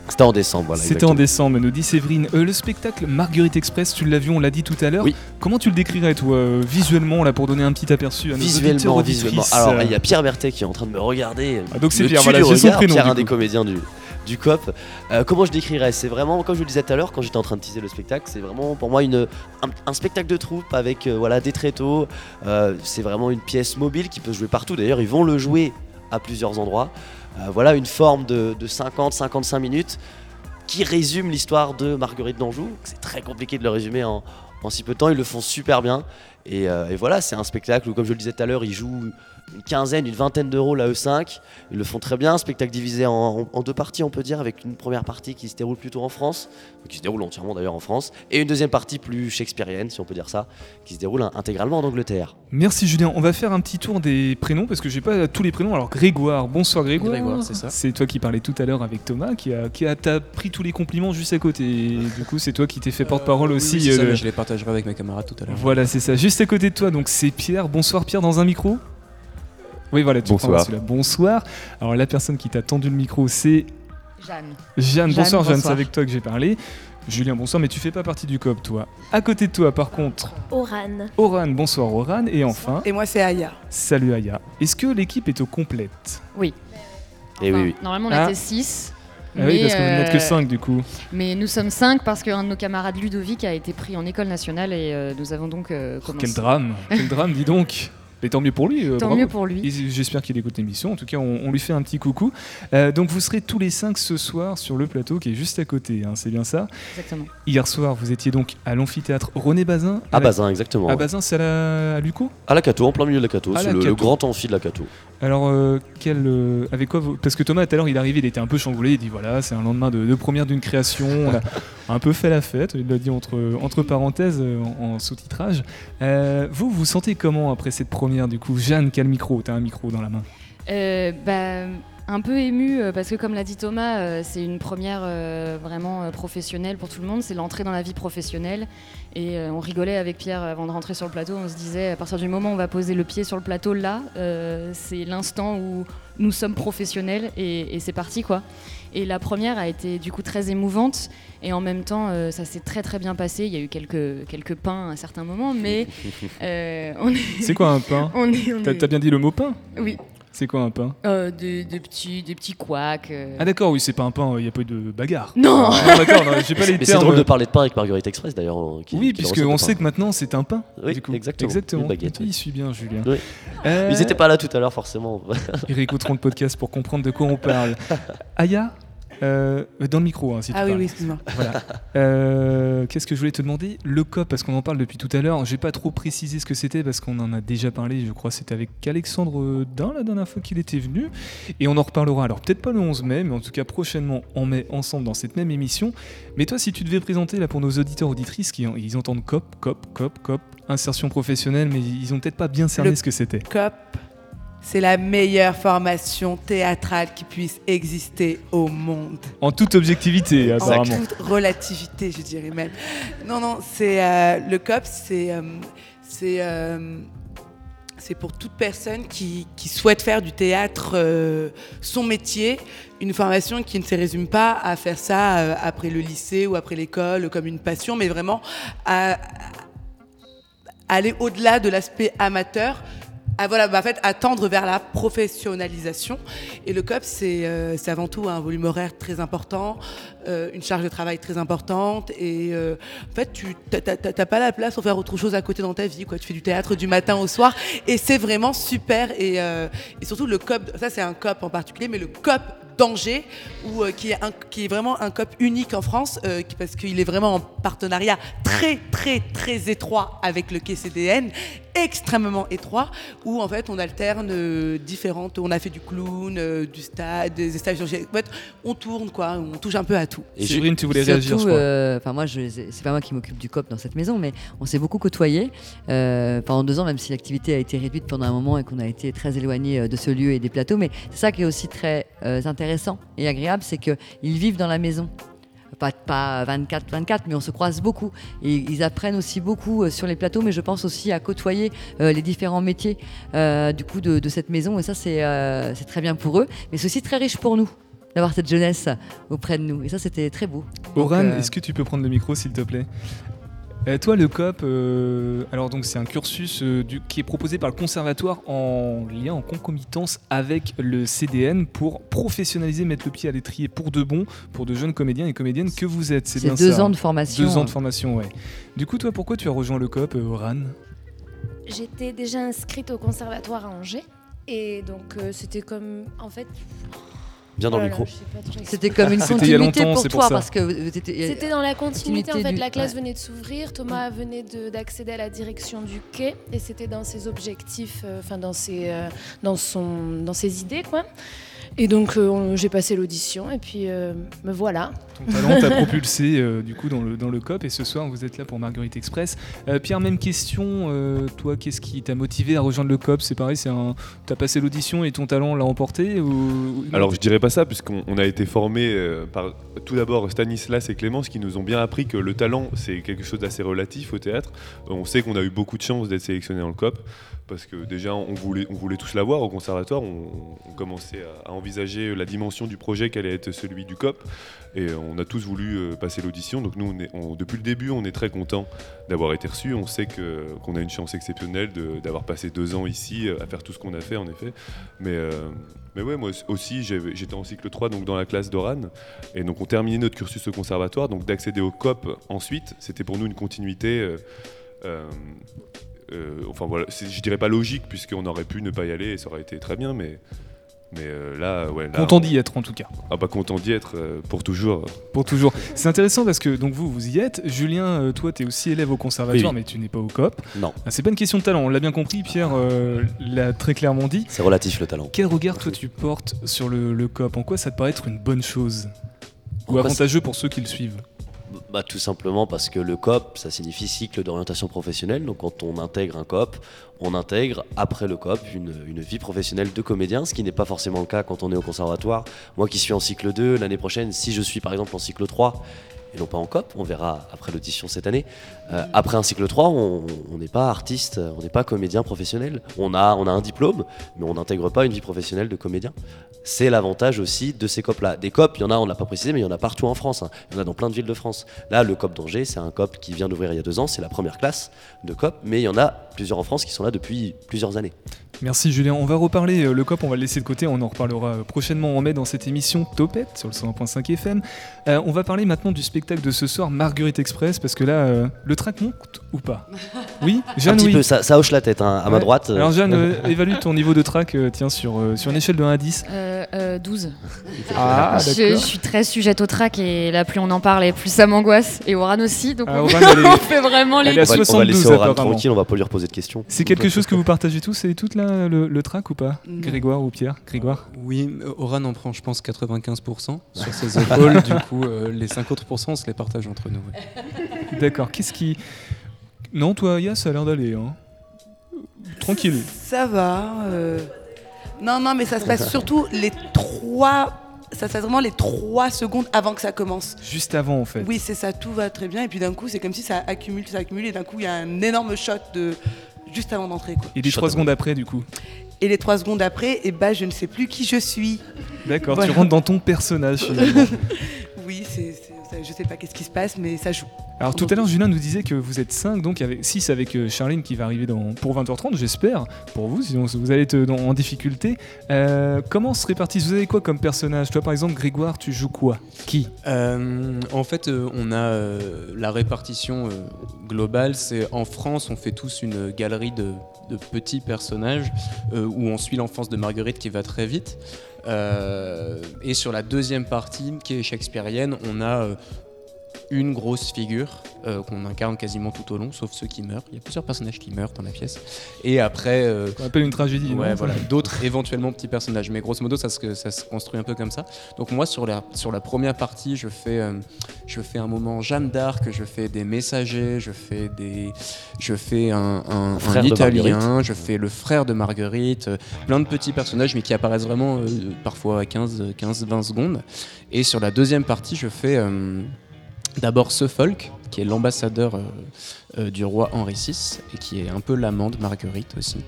C'était en décembre, voilà. C'était en décembre, nous dit Séverine. Euh, le spectacle Marguerite Express, tu l'as vu, on l'a dit tout à l'heure. Oui. Comment tu le décrirais, toi, euh, visuellement, là, pour donner un petit aperçu à nos Visuellement, visuellement. Alors, euh, il y a Pierre Berthet qui est en train de me regarder. Ah, donc c'est Pierre, voilà, son prénom, Pierre, un des comédiens du, du COP. Euh, comment je décrirais C'est vraiment, comme je le disais tout à l'heure, quand j'étais en train de teaser le spectacle, c'est vraiment pour moi une, un, spectacle de troupe avec euh, voilà, des tréteaux. Euh, c'est vraiment une pièce mobile qui peut jouer partout. D'ailleurs, ils vont le jouer à plusieurs endroits. Voilà une forme de, de 50-55 minutes qui résume l'histoire de Marguerite d'Anjou. C'est très compliqué de le résumer en, si peu de temps. Ils le font super bien. Et, et voilà, c'est un spectacle où, comme je le disais tout à l'heure, ils jouent une quinzaine, une vingtaine d'euros la E5. Ils le font très bien. Un spectacle divisé en, deux parties, on peut dire, avec une première partie qui se déroule plutôt en France, qui se déroule entièrement d'ailleurs en France, et une deuxième partie plus shakespearienne, si on peut dire ça, qui se déroule in- intégralement en Angleterre. Merci Julien. On va faire un petit tour des prénoms parce que j'ai pas tous les prénoms. Alors Grégoire, bonsoir Grégoire. Grégoire, c'est ça. C'est toi qui parlais tout à l'heure avec Thomas, qui a, qui a t'as pris tous les compliments juste à côté. Et du coup, c'est toi qui t'es fait porte-parole Euh, oui, aussi. oui, ça, euh, je les partagerai avec mes camarades tout à l'heure. Voilà, c'est ça. Juste à côté de toi, donc c'est Pierre. Bonsoir Pierre, dans un micro Oui, voilà, tu Bonsoir. prends celui-là. Bonsoir. Alors la personne qui t'a tendu le micro, c'est Jeanne. Jeanne. Bonsoir Jeanne, c'est avec toi que j'ai parlé. Julien, bonsoir, mais tu fais pas partie du COP, toi. À côté de toi, par contre, Oran. Oran, bonsoir Oran. Et enfin, Et moi, c'est Aya. salut Aya. Est-ce que l'équipe est au complète Et Enfin, oui, oui. Normalement, on Ah. était 6. Ah oui, parce que vous n'êtes que 5 du coup. Mais nous sommes 5 parce qu'un de nos camarades Ludovic a été pris en école nationale et euh, nous avons donc euh, commencé. Quel drame, quel drame, dis donc. Mais tant mieux pour lui. euh, Tant bravo. mieux pour lui. J'espère qu'il écoute l'émission. En tout cas, on, on lui fait un petit coucou. Euh, donc, vous serez tous les 5 ce soir sur le plateau qui est juste à côté. hein, c'est bien ça. Exactement. Hier soir, vous étiez donc à l'amphithéâtre René Bazin. À la- Bazin, exactement. À ouais. Bazin, c'est à, la... à Luco À la Cato, en plein milieu de la Cato. C'est le, grand amphi de la Cato. Alors, euh, quel, euh, avec quoi vous... Parce que Thomas, tout à l'heure, il est arrivé, il était un peu chamboulé. Il dit voilà, c'est un lendemain de, de première d'une création. On a un peu fait la fête. Il l'a dit entre, entre parenthèses en, en sous-titrage. Euh, vous, vous sentez comment après cette première du coup Jeanne, quel micro? T'as un micro dans la main. Euh, bah, un peu ému euh, parce que comme l'a dit Thomas, euh, c'est une première vraiment professionnelle pour tout le monde. C'est l'entrée dans la vie professionnelle. Et on rigolait avec Pierre avant de rentrer sur le plateau. On se disait à partir du moment où on va poser le pied sur le plateau là, c'est l'instant où nous sommes professionnels et c'est parti quoi. Et la première a été du coup très émouvante et en même temps euh, ça s'est très très bien passé. Il y a eu quelques quelques pains à un certain moment, mais euh, on est. C'est quoi un pain on est, on T'as bien dit le mot pain Oui. C'est quoi un pain Euh, des, des petits, des petits couacs. euh. Ah d'accord, oui, c'est pas un pain, il n'y a pas eu de bagarre. Non Ah, D'accord, non, j'ai pas les Mais c'est drôle de parler de pain avec Marguerite Express d'ailleurs. euh, qui- Oui, puisqu'on sait que maintenant c'est un pain. Oui, du coup. exactement. Exactement. Une baguette, Il suit bien, Julien. Oui. Euh, Ils n'étaient pas là tout à l'heure forcément. Ils réécouteront le podcast pour comprendre de quoi on parle. Aya, euh, dans le micro, hein, si tu Ah oui, parles. oui, excuse-moi. Voilà. Euh, Qu'est-ce que je voulais te demander? Le COP, parce qu'on en parle depuis tout à l'heure. J'ai pas trop précisé ce que c'était parce qu'on en a déjà parlé. Je crois que c'était avec Alexandre Dain la dernière fois qu'il était venu. Et on en reparlera. Alors peut-être pas le 11 mai, mais en tout cas prochainement en mai ensemble dans cette même émission. Mais toi, si tu devais présenter là pour nos auditeurs auditrices qui ils entendent COP, COP, COP, COP, insertion professionnelle, mais ils ont peut-être pas bien cerné Le ce que c'était. COP, c'est la meilleure formation théâtrale qui puisse exister au monde. En toute objectivité, En apparemment. toute relativité, je dirais même. Non, non, c'est euh, le COP, c'est euh, c'est euh, c'est pour toute personne qui, qui souhaite faire du théâtre son métier, une formation qui ne se résume pas à faire ça après le lycée ou après l'école comme une passion, mais vraiment à, aller au-delà de l'aspect amateur. À, voilà, bah, en fait, à tendre vers la professionnalisation. Et le COP, c'est euh, avant tout un volume horaire très important, euh, une charge de travail très importante. Et euh, en fait, tu n'as pas la place pour faire autre chose à côté dans ta vie. Quoi. Tu fais du théâtre du matin au soir. Et c'est vraiment super. Et, euh, et surtout, le COP, ça c'est un COP en particulier, mais le COP d'Angers, ou, euh, qui, est qui est vraiment un COP unique en France, euh, qui- parce qu'il est vraiment en partenariat très, très, très étroit avec le KCDN, extrêmement étroit, où en fait on alterne euh, différentes. On a fait du clown, euh, du stade, des stages. En fait, on tourne, quoi, on touche un peu à tout. Et Séverine, tu voulais réagir, euh, Enfin, moi, c'est pas moi qui m'occupe du COP dans cette maison, mais on s'est beaucoup côtoyés euh, pendant deux ans, même si l'activité a été réduite pendant un moment et qu'on a été très éloigné de ce lieu et des plateaux. Mais c'est ça qui est aussi très euh, intéressant et agréable, c'est qu'ils vivent dans la maison. Pas, pas 24-24, mais on se croise beaucoup. Et ils apprennent aussi beaucoup euh, sur les plateaux, mais je pense aussi à côtoyer euh, les différents métiers euh, du coup de, de cette maison. Et ça, c'est très bien pour eux, mais c'est aussi très riche pour nous d'avoir cette jeunesse auprès de nous. Et ça, c'était très beau. Oran, euh, est-ce que tu peux prendre le micro s'il te plaît? Euh, toi, le COP, euh, alors donc c'est un cursus euh, du- qui est proposé par le conservatoire en lien, en concomitance avec le CDN pour professionnaliser, mettre le pied à l'étrier pour de bon, pour de jeunes comédiens et comédiennes que vous êtes. C'est bien deux ça, ans hein de formation. Deux ans de formation, ouais. Du coup, toi, pourquoi tu as rejoint le COP, euh, Oran J'étais déjà inscrite au conservatoire à Angers. Et donc, euh, c'était comme. En fait. Bien dans Oh le là, micro. C'était comme une C'était il y a continuité longtemps, pour toi pour parce que C'était dans la continuité, en fait, du- la classe ouais. venait de s'ouvrir, Thomas venait de- d'accéder à la direction du quai, et c'était dans ses objectifs, euh, enfin dans ses, euh, dans son, dans ses idées, quoi. Et donc euh, j'ai passé l'audition, et puis euh, me voilà. Ton talent t'a propulsé euh, du coup dans le, dans le COP et ce soir vous êtes là pour Marguerite Express. Euh, Pierre, même question, euh, toi qu'est-ce qui t'a motivé à rejoindre le COP? C'est pareil, c'est un... t'as passé l'audition et ton talent l'a emporté ou... Alors je dirais pas ça puisqu'on on a été formé euh, par tout d'abord Stanislas et Clémence qui nous ont bien appris que le talent c'est quelque chose d'assez relatif au théâtre. On sait qu'on a eu beaucoup de chance d'être sélectionné dans le COP parce que déjà on voulait, tous l'avoir au conservatoire, on, commençait à, envisager la dimension du projet qu'allait être celui du COP et on a tous voulu euh, passer l'audition. Donc nous depuis le début on est très content d'avoir été reçus. On sait qu'on a une chance exceptionnelle d'avoir passé deux ans ici euh, à faire tout ce qu'on a fait en effet. Mais, euh, mais ouais, moi aussi, j'étais en cycle 3, donc dans la classe d'Oran. Et donc, on terminait notre cursus au conservatoire. Donc, d'accéder au COP ensuite, c'était pour nous une continuité. euh, euh, euh, enfin, voilà, c'est- je dirais pas logique, puisqu'on aurait pu ne pas y aller et ça aurait été très bien, mais. Mais euh, là, ouais. Là, Content on- d'y être en tout cas. Ah, bah, content d'y être euh, pour toujours. Pour toujours. C'est intéressant parce que donc vous, vous y êtes. Julien, euh, toi, tu es aussi élève au conservatoire, Oui. mais tu n'es pas au COP. Non. Ah, c'est pas une question de talent, on l'a bien compris. Pierre euh, l'a très clairement dit. C'est relatif le talent. Quel regard toi tu portes sur le, le COP? En quoi ça te paraît être une bonne chose? En Ou avantageux pour ceux qui le suivent? Bah, tout simplement parce que le COP, ça signifie cycle d'orientation professionnelle. Donc quand on intègre un COP, on intègre après le COP une, une vie professionnelle de comédien, ce qui n'est pas forcément le cas quand on est au conservatoire. Moi qui suis en cycle 2, l'année prochaine, si je suis par exemple en cycle 3, et non pas en COP, on verra après l'audition cette année. Euh, après un cycle 3, on n'est pas artiste, on n'est pas comédien professionnel. On a, on a un diplôme, mais on n'intègre pas une vie professionnelle de comédien. C'est l'avantage aussi de ces COP-là. Des COP, il y en a, on ne l'a pas précisé, mais il y en a partout en France. hein. Il y en a dans plein de villes de France. Là, le COP d'Angers, c'est un COP qui vient d'ouvrir il y a deux ans, c'est la première classe de COP, mais il y en a plusieurs en France qui sont là depuis plusieurs années. Merci Julien. On va reparler euh, le COP, on va le laisser de côté, on en reparlera euh, prochainement en mai dans cette émission Topette sur le 101.5 FM. On va parler maintenant du spectacle de ce soir, Marguerite Express, parce que là, le track monte ou pas Oui Un Jeanne, petit oui. peu, ça, ça hoche la tête hein, à ma droite. euh, Alors Jeanne, euh, évalue ton niveau de track euh, tiens, sur, euh, sur une échelle de 1 à 10. Euh, euh, 12. Ah, je, suis très sujette au track et là, plus on en parle et plus ça m'angoisse. Et Oran aussi, donc Ah, on, Oran, elle est- on fait vraiment les. on, va, on va 72 laisser Oran tranquille, on va pas lui reposer de questions. C'est quelque chose que vous partagez tous et toutes là, le, le track ou pas Non. Grégoire ou Pierre Grégoire Oui, Oran en prend, je pense, 95% sur ses épaules. du coup, euh, les 5 autres pourcents, on se les partage entre nous. ouais. D'accord, qu'est-ce qui... Non, toi, Yas, ça a l'air d'aller. Hein. Tranquille. Ça va. euh. Non, non, mais ça se passe surtout les trois. Ça se passe vraiment les trois secondes avant que ça commence. Juste avant, en fait. Oui, c'est ça, tout va très bien. Et puis d'un coup, c'est comme si ça accumule, ça accumule. Et d'un coup, il y a un énorme shot de juste avant d'entrer. quoi. Et les trois secondes après, du coup Et les trois secondes après, et bah, je ne sais plus qui je suis. D'accord, Voilà. tu rentres dans ton personnage finalement. Oui, c'est, c'est- ça- je sais pas qu'est-ce qui se passe, mais ça joue. Alors tout à l'heure, Julien nous disait que vous êtes 5, donc avec 6 avec euh, Charline qui va arriver pour 20h30, j'espère, pour vous, sinon vous allez être en difficulté. Euh, comment se répartissent? Vous avez quoi comme personnage? Toi par exemple, Grégoire, tu joues quoi? Qui? Euh, en fait, on a la répartition globale. C'est en France, on fait tous une galerie de, petits personnages où on suit l'enfance de Marguerite qui va très vite. Et sur la deuxième partie, qui est shakespearienne, on a une grosse figure euh, qu'on incarne quasiment tout au long, sauf ceux qui meurent. Il y a plusieurs personnages qui meurent dans la pièce. Et après, euh, On appelle une tragédie. Ouais, non voilà. D'autres éventuellement petits personnages, mais grosso modo, ça se, ça se construit un peu comme ça. Donc moi, sur la, sur la première partie, je fais, euh, je fais un moment Jeanne d'Arc, je fais des messagers, je fais des, je fais un, un- un Italien, je fais le frère de Marguerite, euh, plein de petits personnages, mais qui apparaissent vraiment euh, parfois à 15, 15, 20 secondes. Et sur la deuxième partie, je fais euh, d'abord Suffolk, qui est l'ambassadeur euh, euh, du roi Henri VI et qui est un peu l'amant de Marguerite aussi.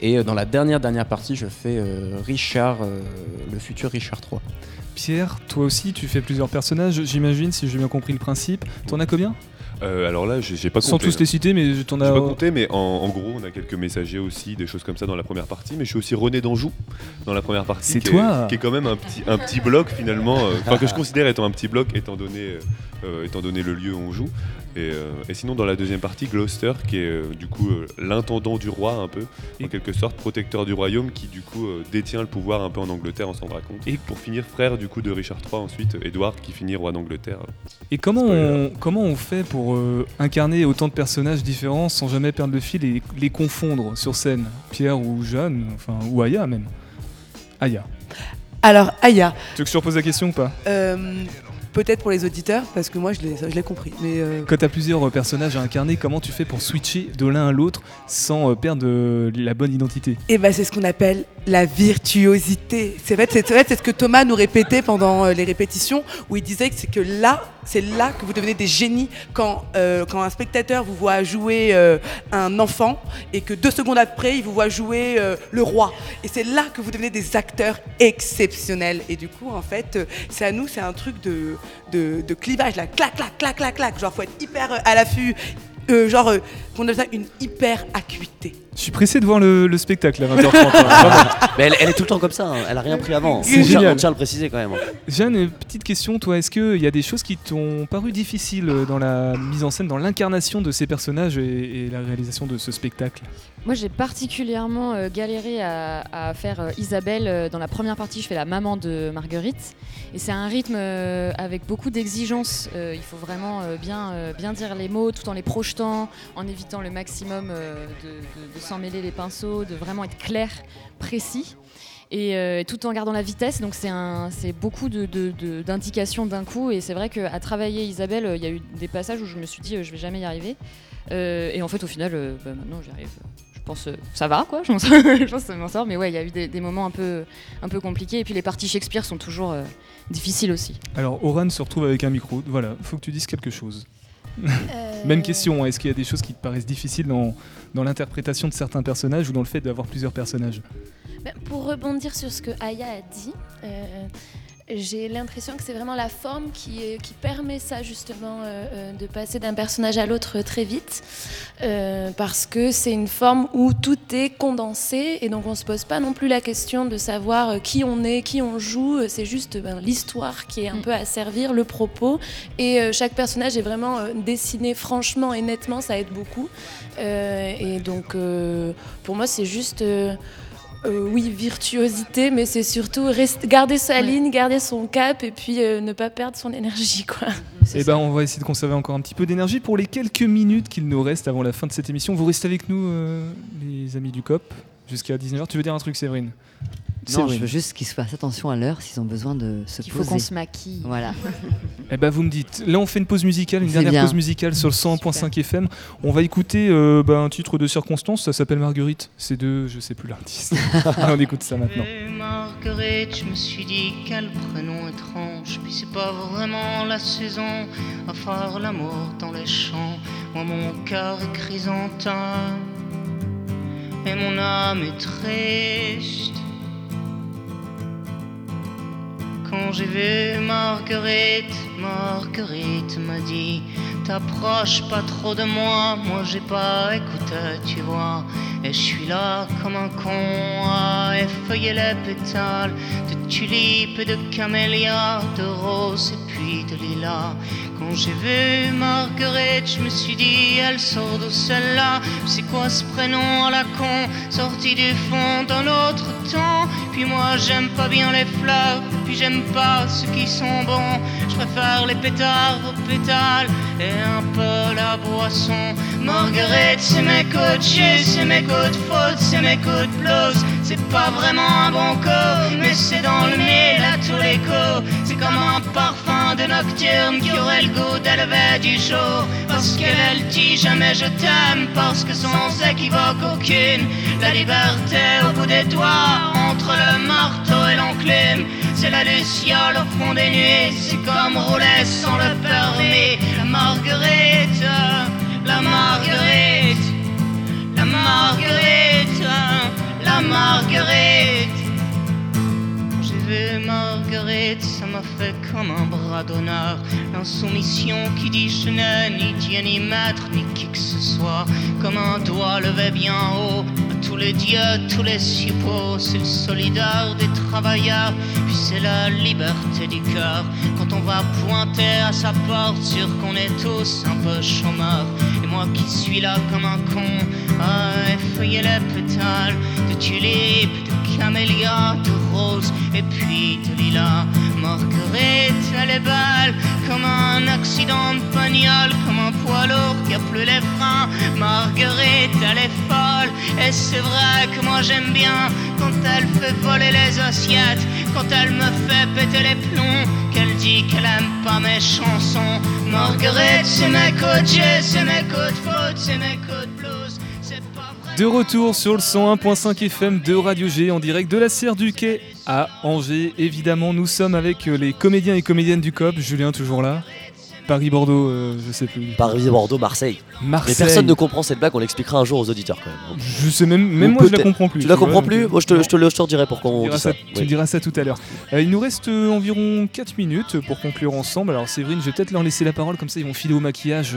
Et euh, dans la dernière dernière partie, je fais Richard, le futur Richard III. Pierre, toi aussi, tu fais plusieurs personnages, j'imagine, si j'ai bien compris le principe. T'en as combien? Euh, alors là, j'ai j'ai pas Sans compté, tous là. les citer, mais t'en J'ai as. pas compté, mais en, en gros, on a quelques messagers aussi, des choses comme ça dans la première partie. Mais je suis aussi René d'Anjou dans la première partie. C'est qui est- toi Qui est quand même un petit, un petit bloc finalement, euh, enfin que je considère étant un petit bloc étant donné, euh, étant donné le lieu où on joue. Et, euh, et sinon, dans la deuxième partie, Gloucester, qui est euh, du coup euh, l'intendant du roi, un peu, en quelque sorte, protecteur du royaume, qui du coup euh, détient le pouvoir un peu en Angleterre, on s'en rendra compte. Et pour finir, frère du coup de Richard III, ensuite, Édouard, qui finit roi d'Angleterre. Et comment on, comment on fait pour euh, incarner autant de personnages différents sans jamais perdre le fil et les confondre sur scène? Pierre ou Jeanne, enfin, ou Aya même Aya. Alors, Aya, Tu veux que je te repose la question ou pas? Euh, peut-être pour les auditeurs, parce que moi je l'ai compris. Mais euh, Quand t'as plusieurs euh, personnages à incarner, comment tu fais pour switcher de l'un à l'autre sans euh, perdre la bonne identité? Eh ben, c'est ce qu'on appelle la virtuosité. C'est vrai, c'est c'est ce que Thomas nous répétait pendant euh, les répétitions, où il disait que c'est que là, c'est là que vous devenez des génies quand, euh, quand un spectateur vous voit jouer euh, un enfant et que deux secondes après, il vous voit jouer le roi. Et c'est là que vous devenez des acteurs exceptionnels. Et du coup, en fait, c'est à nous, c'est un truc de, de, de clivage, là, clac, clac, clac, clac, clac. Genre, faut être hyper à l'affût. Genre, qu'on appelle ça une hyper acuité. Je suis pressé de voir le, le spectacle à 20h30. Vraiment. Mais elle, elle est tout le temps comme ça, hein. elle a rien pris avant. C'est on, tient, génial. on tient à le préciser quand même. hein. Jeanne, une petite question, toi, est-ce qu'il y a des choses qui t'ont paru difficiles euh, dans la mise en scène, dans l'incarnation de ces personnages et, et la réalisation de ce spectacle? Moi, j'ai particulièrement euh, galéré à, à faire euh, Isabelle. Euh, Dans la première partie, je fais la maman de Marguerite. Et c'est un rythme euh, avec beaucoup d'exigences. Euh, il faut vraiment euh, bien, euh, bien dire les mots tout en les projetant, en évitant le maximum euh, de, de- de s'en mêler les pinceaux, de vraiment être clair, précis. Et euh, tout en gardant la vitesse, donc c'est beaucoup de- de- de- d'indications d'un coup. Et c'est vrai qu'à travailler Isabelle, euh, il y a eu des passages où je me suis dit euh, je vais jamais y arriver. Euh, et en fait, au final, euh, bah, maintenant j'y arrive. Je pense euh, ça va quoi. Je pense, je pense que ça m'en sort. Mais ouais, il y a eu des, des moments un peu, un peu compliqués. Et puis les parties Shakespeare sont toujours euh, difficiles aussi. Alors, Oran se retrouve avec un micro. Voilà, faut que tu dises quelque chose. Euh, Même question, hein, est-ce qu'il y a des choses qui te paraissent difficiles dans, dans l'interprétation de certains personnages ou dans le fait d'avoir plusieurs personnages? Ben, pour rebondir sur ce que Aya a dit, euh, j'ai l'impression que c'est vraiment la forme qui, qui permet ça justement euh, euh, de passer d'un personnage à l'autre très vite. Euh, parce que c'est une forme où tout est condensé et donc on se pose pas non plus la question de savoir euh, qui on est, qui on joue, Euh, c'est juste ben, l'histoire qui est un peu à servir, le propos. Et euh, chaque personnage est vraiment euh, dessiné franchement et nettement, ça aide beaucoup. Euh, et donc euh, pour moi c'est juste euh, oui, virtuosité, mais c'est surtout rest- garder sa ligne, garder son cap et puis euh, ne pas perdre son énergie. Quoi. Eh ben, on va essayer de conserver encore un petit peu d'énergie pour les quelques minutes qu'il nous reste avant la fin de cette émission. Vous restez avec nous, euh, les amis du COP, jusqu'à 19h. Tu veux dire un truc, Séverine? Non, je veux juste qu'ils se fassent attention à l'heure s'ils ont besoin de se Il faut poser. qu'on se maquille. Voilà. Eh ben, vous me dites. Là, on fait une pause musicale, une dernière bien. pause musicale sur le 101.5 FM. On va écouter euh, bah, un titre de circonstance, ça s'appelle Marguerite. C'est de, je sais plus l'artiste. on écoute ça maintenant. Et Marguerite, je me suis dit quel prénom étrange. Puis c'est pas vraiment la saison à faire l'amour dans les champs. Moi, mon cœur est chrysanthème et mon âme est triste. Quand j'ai vu Marguerite, Marguerite m'a dit t'approches pas trop de moi, moi j'ai pas écouté, tu vois. Et je suis là comme un con à effeuiller les pétales de tulipes et de camélias, de roses et puis de lilas. Quand j'ai vu Marguerite, je me suis dit, elle sort de celle-là. C'est quoi ce prénom à la con, sorti du fond d'un autre temps? Puis moi, j'aime pas bien les fleurs, puis j'aime pas ceux qui sont bons. Je préfère les pétards aux pétales et un peu la boisson. Marguerite, c'est mes chie, c'est mes coups de faute, c'est mes de blues. C'est pas vraiment un bon coup, mais c'est dans le mille à tous les coups. C'est comme un parfum de nocturne qui aurait le goût d'élever du jour. Parce qu'elle dit jamais je t'aime, parce que sans équivoque aucune, la liberté au bout des doigts, entre le marteau et l'enclume. C'est la luciole au fond des nuits, c'est comme rouler sans le permis. La marguerite, la marguerite, la marguerite, la marguerite. Marguerite, ça m'a fait comme un bras d'honneur. L'insoumission qui dit je n'ai ni Dieu ni maître ni qui que ce soit. Comme un doigt levé bien haut à tous les dieux, tous les suppôts. C'est le solidaire des travailleurs, puis c'est la liberté du cœur. Quand on va pointer à sa porte, sûr qu'on est tous un peu chômeurs. Et moi qui suis là comme un con, à effeuiller les pétales de tulipes, camélias, de roses et puis de lilas. Marguerite, elle est belle comme un accident de bagnole, comme un poids lourd qui a plus les freins. Marguerite, elle est folle, et c'est vrai que moi j'aime bien quand elle fait voler les assiettes, quand elle me fait péter les plombs, qu'elle dit qu'elle aime pas mes chansons. Marguerite, c'est mes coups c'est mes coups de faute, c'est mes coups de. De retour sur le 101.5 FM de Radio G en direct de la Serre du Quai à Angers. Évidemment, nous sommes avec euh, les comédiens et comédiennes du COP. Julien, toujours là. Paris-Bordeaux, euh, je sais plus. Paris, Bordeaux, Marseille. Marseille. Mais personne ne comprend cette blague, on l'expliquera un jour aux auditeurs quand même. Je sais même, même moi je la comprends plus. Tu la comprends plus euh, Moi je te, non. je te le je te redirai pourquoi on diras dit ça, ça. tu diras ça tout à l'heure. Euh, il nous reste euh, environ 4 minutes pour conclure ensemble. Alors Séverine, je vais peut-être leur laisser la parole, comme ça ils vont filer au maquillage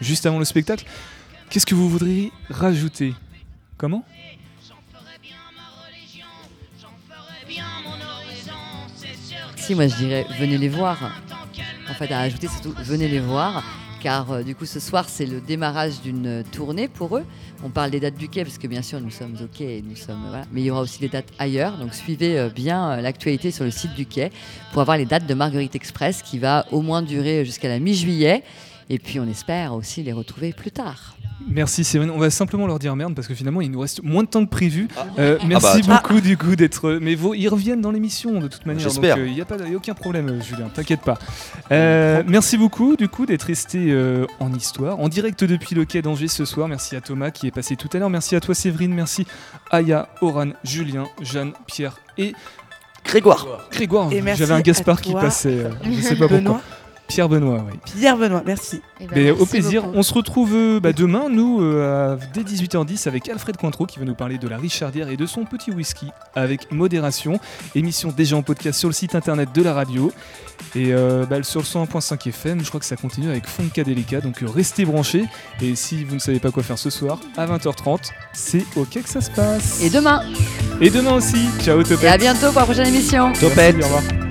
juste avant le spectacle. Qu'est-ce que vous voudriez rajouter? Comment Si, moi je dirais venez les voir. En fait, à ajouter, c'est tout, venez les voir. Car euh, du coup, ce soir, c'est le démarrage d'une euh, tournée pour eux. On parle des dates du quai, parce que bien sûr, nous sommes au quai, et nous sommes, mais il y aura aussi des dates ailleurs. Donc suivez euh, bien l'actualité sur le site du quai pour avoir les dates de Marguerite Express qui va au moins durer jusqu'à la mi-juillet. Et puis, on espère aussi les retrouver plus tard. Merci Séverine. On va simplement leur dire merde parce que finalement il nous reste moins de temps que prévu. Euh, Ah merci bah, beaucoup du coup d'être. Mais vos- ils reviennent dans l'émission de toute manière. J'espère. Donc il n'y a, pas y a aucun problème, euh, Julien. T'inquiète pas. Euh, merci beaucoup du coup d'être resté euh, en histoire, en direct depuis le quai d'Angers ce soir. Merci à Thomas qui est passé tout à l'heure. Merci à toi Séverine. Merci Aya, Oran, Julien, Jeanne, Pierre et Grégoire. Grégoire. Merci J'avais un Gaspard qui passait. euh, je sais pas pourquoi. Pierre Benoît, oui. Pierre Benoît, merci. Eh ben, Mais merci au plaisir, beaucoup. on se retrouve euh, bah, demain, nous, euh, dès 18h10 avec Alfred Cointreau qui va nous parler de la Richardière et de son petit whisky avec modération. Émission déjà en podcast sur le site internet de la radio. Et euh, bah, sur le 101.5 FM, je crois que ça continue avec Funkadelica, donc euh, restez branchés. Et si vous ne savez pas quoi faire ce soir, à 20h30, c'est ok que ça se passe. Et demain, Et demain aussi, ciao Topette et à bientôt pour la prochaine émission. Merci, au revoir.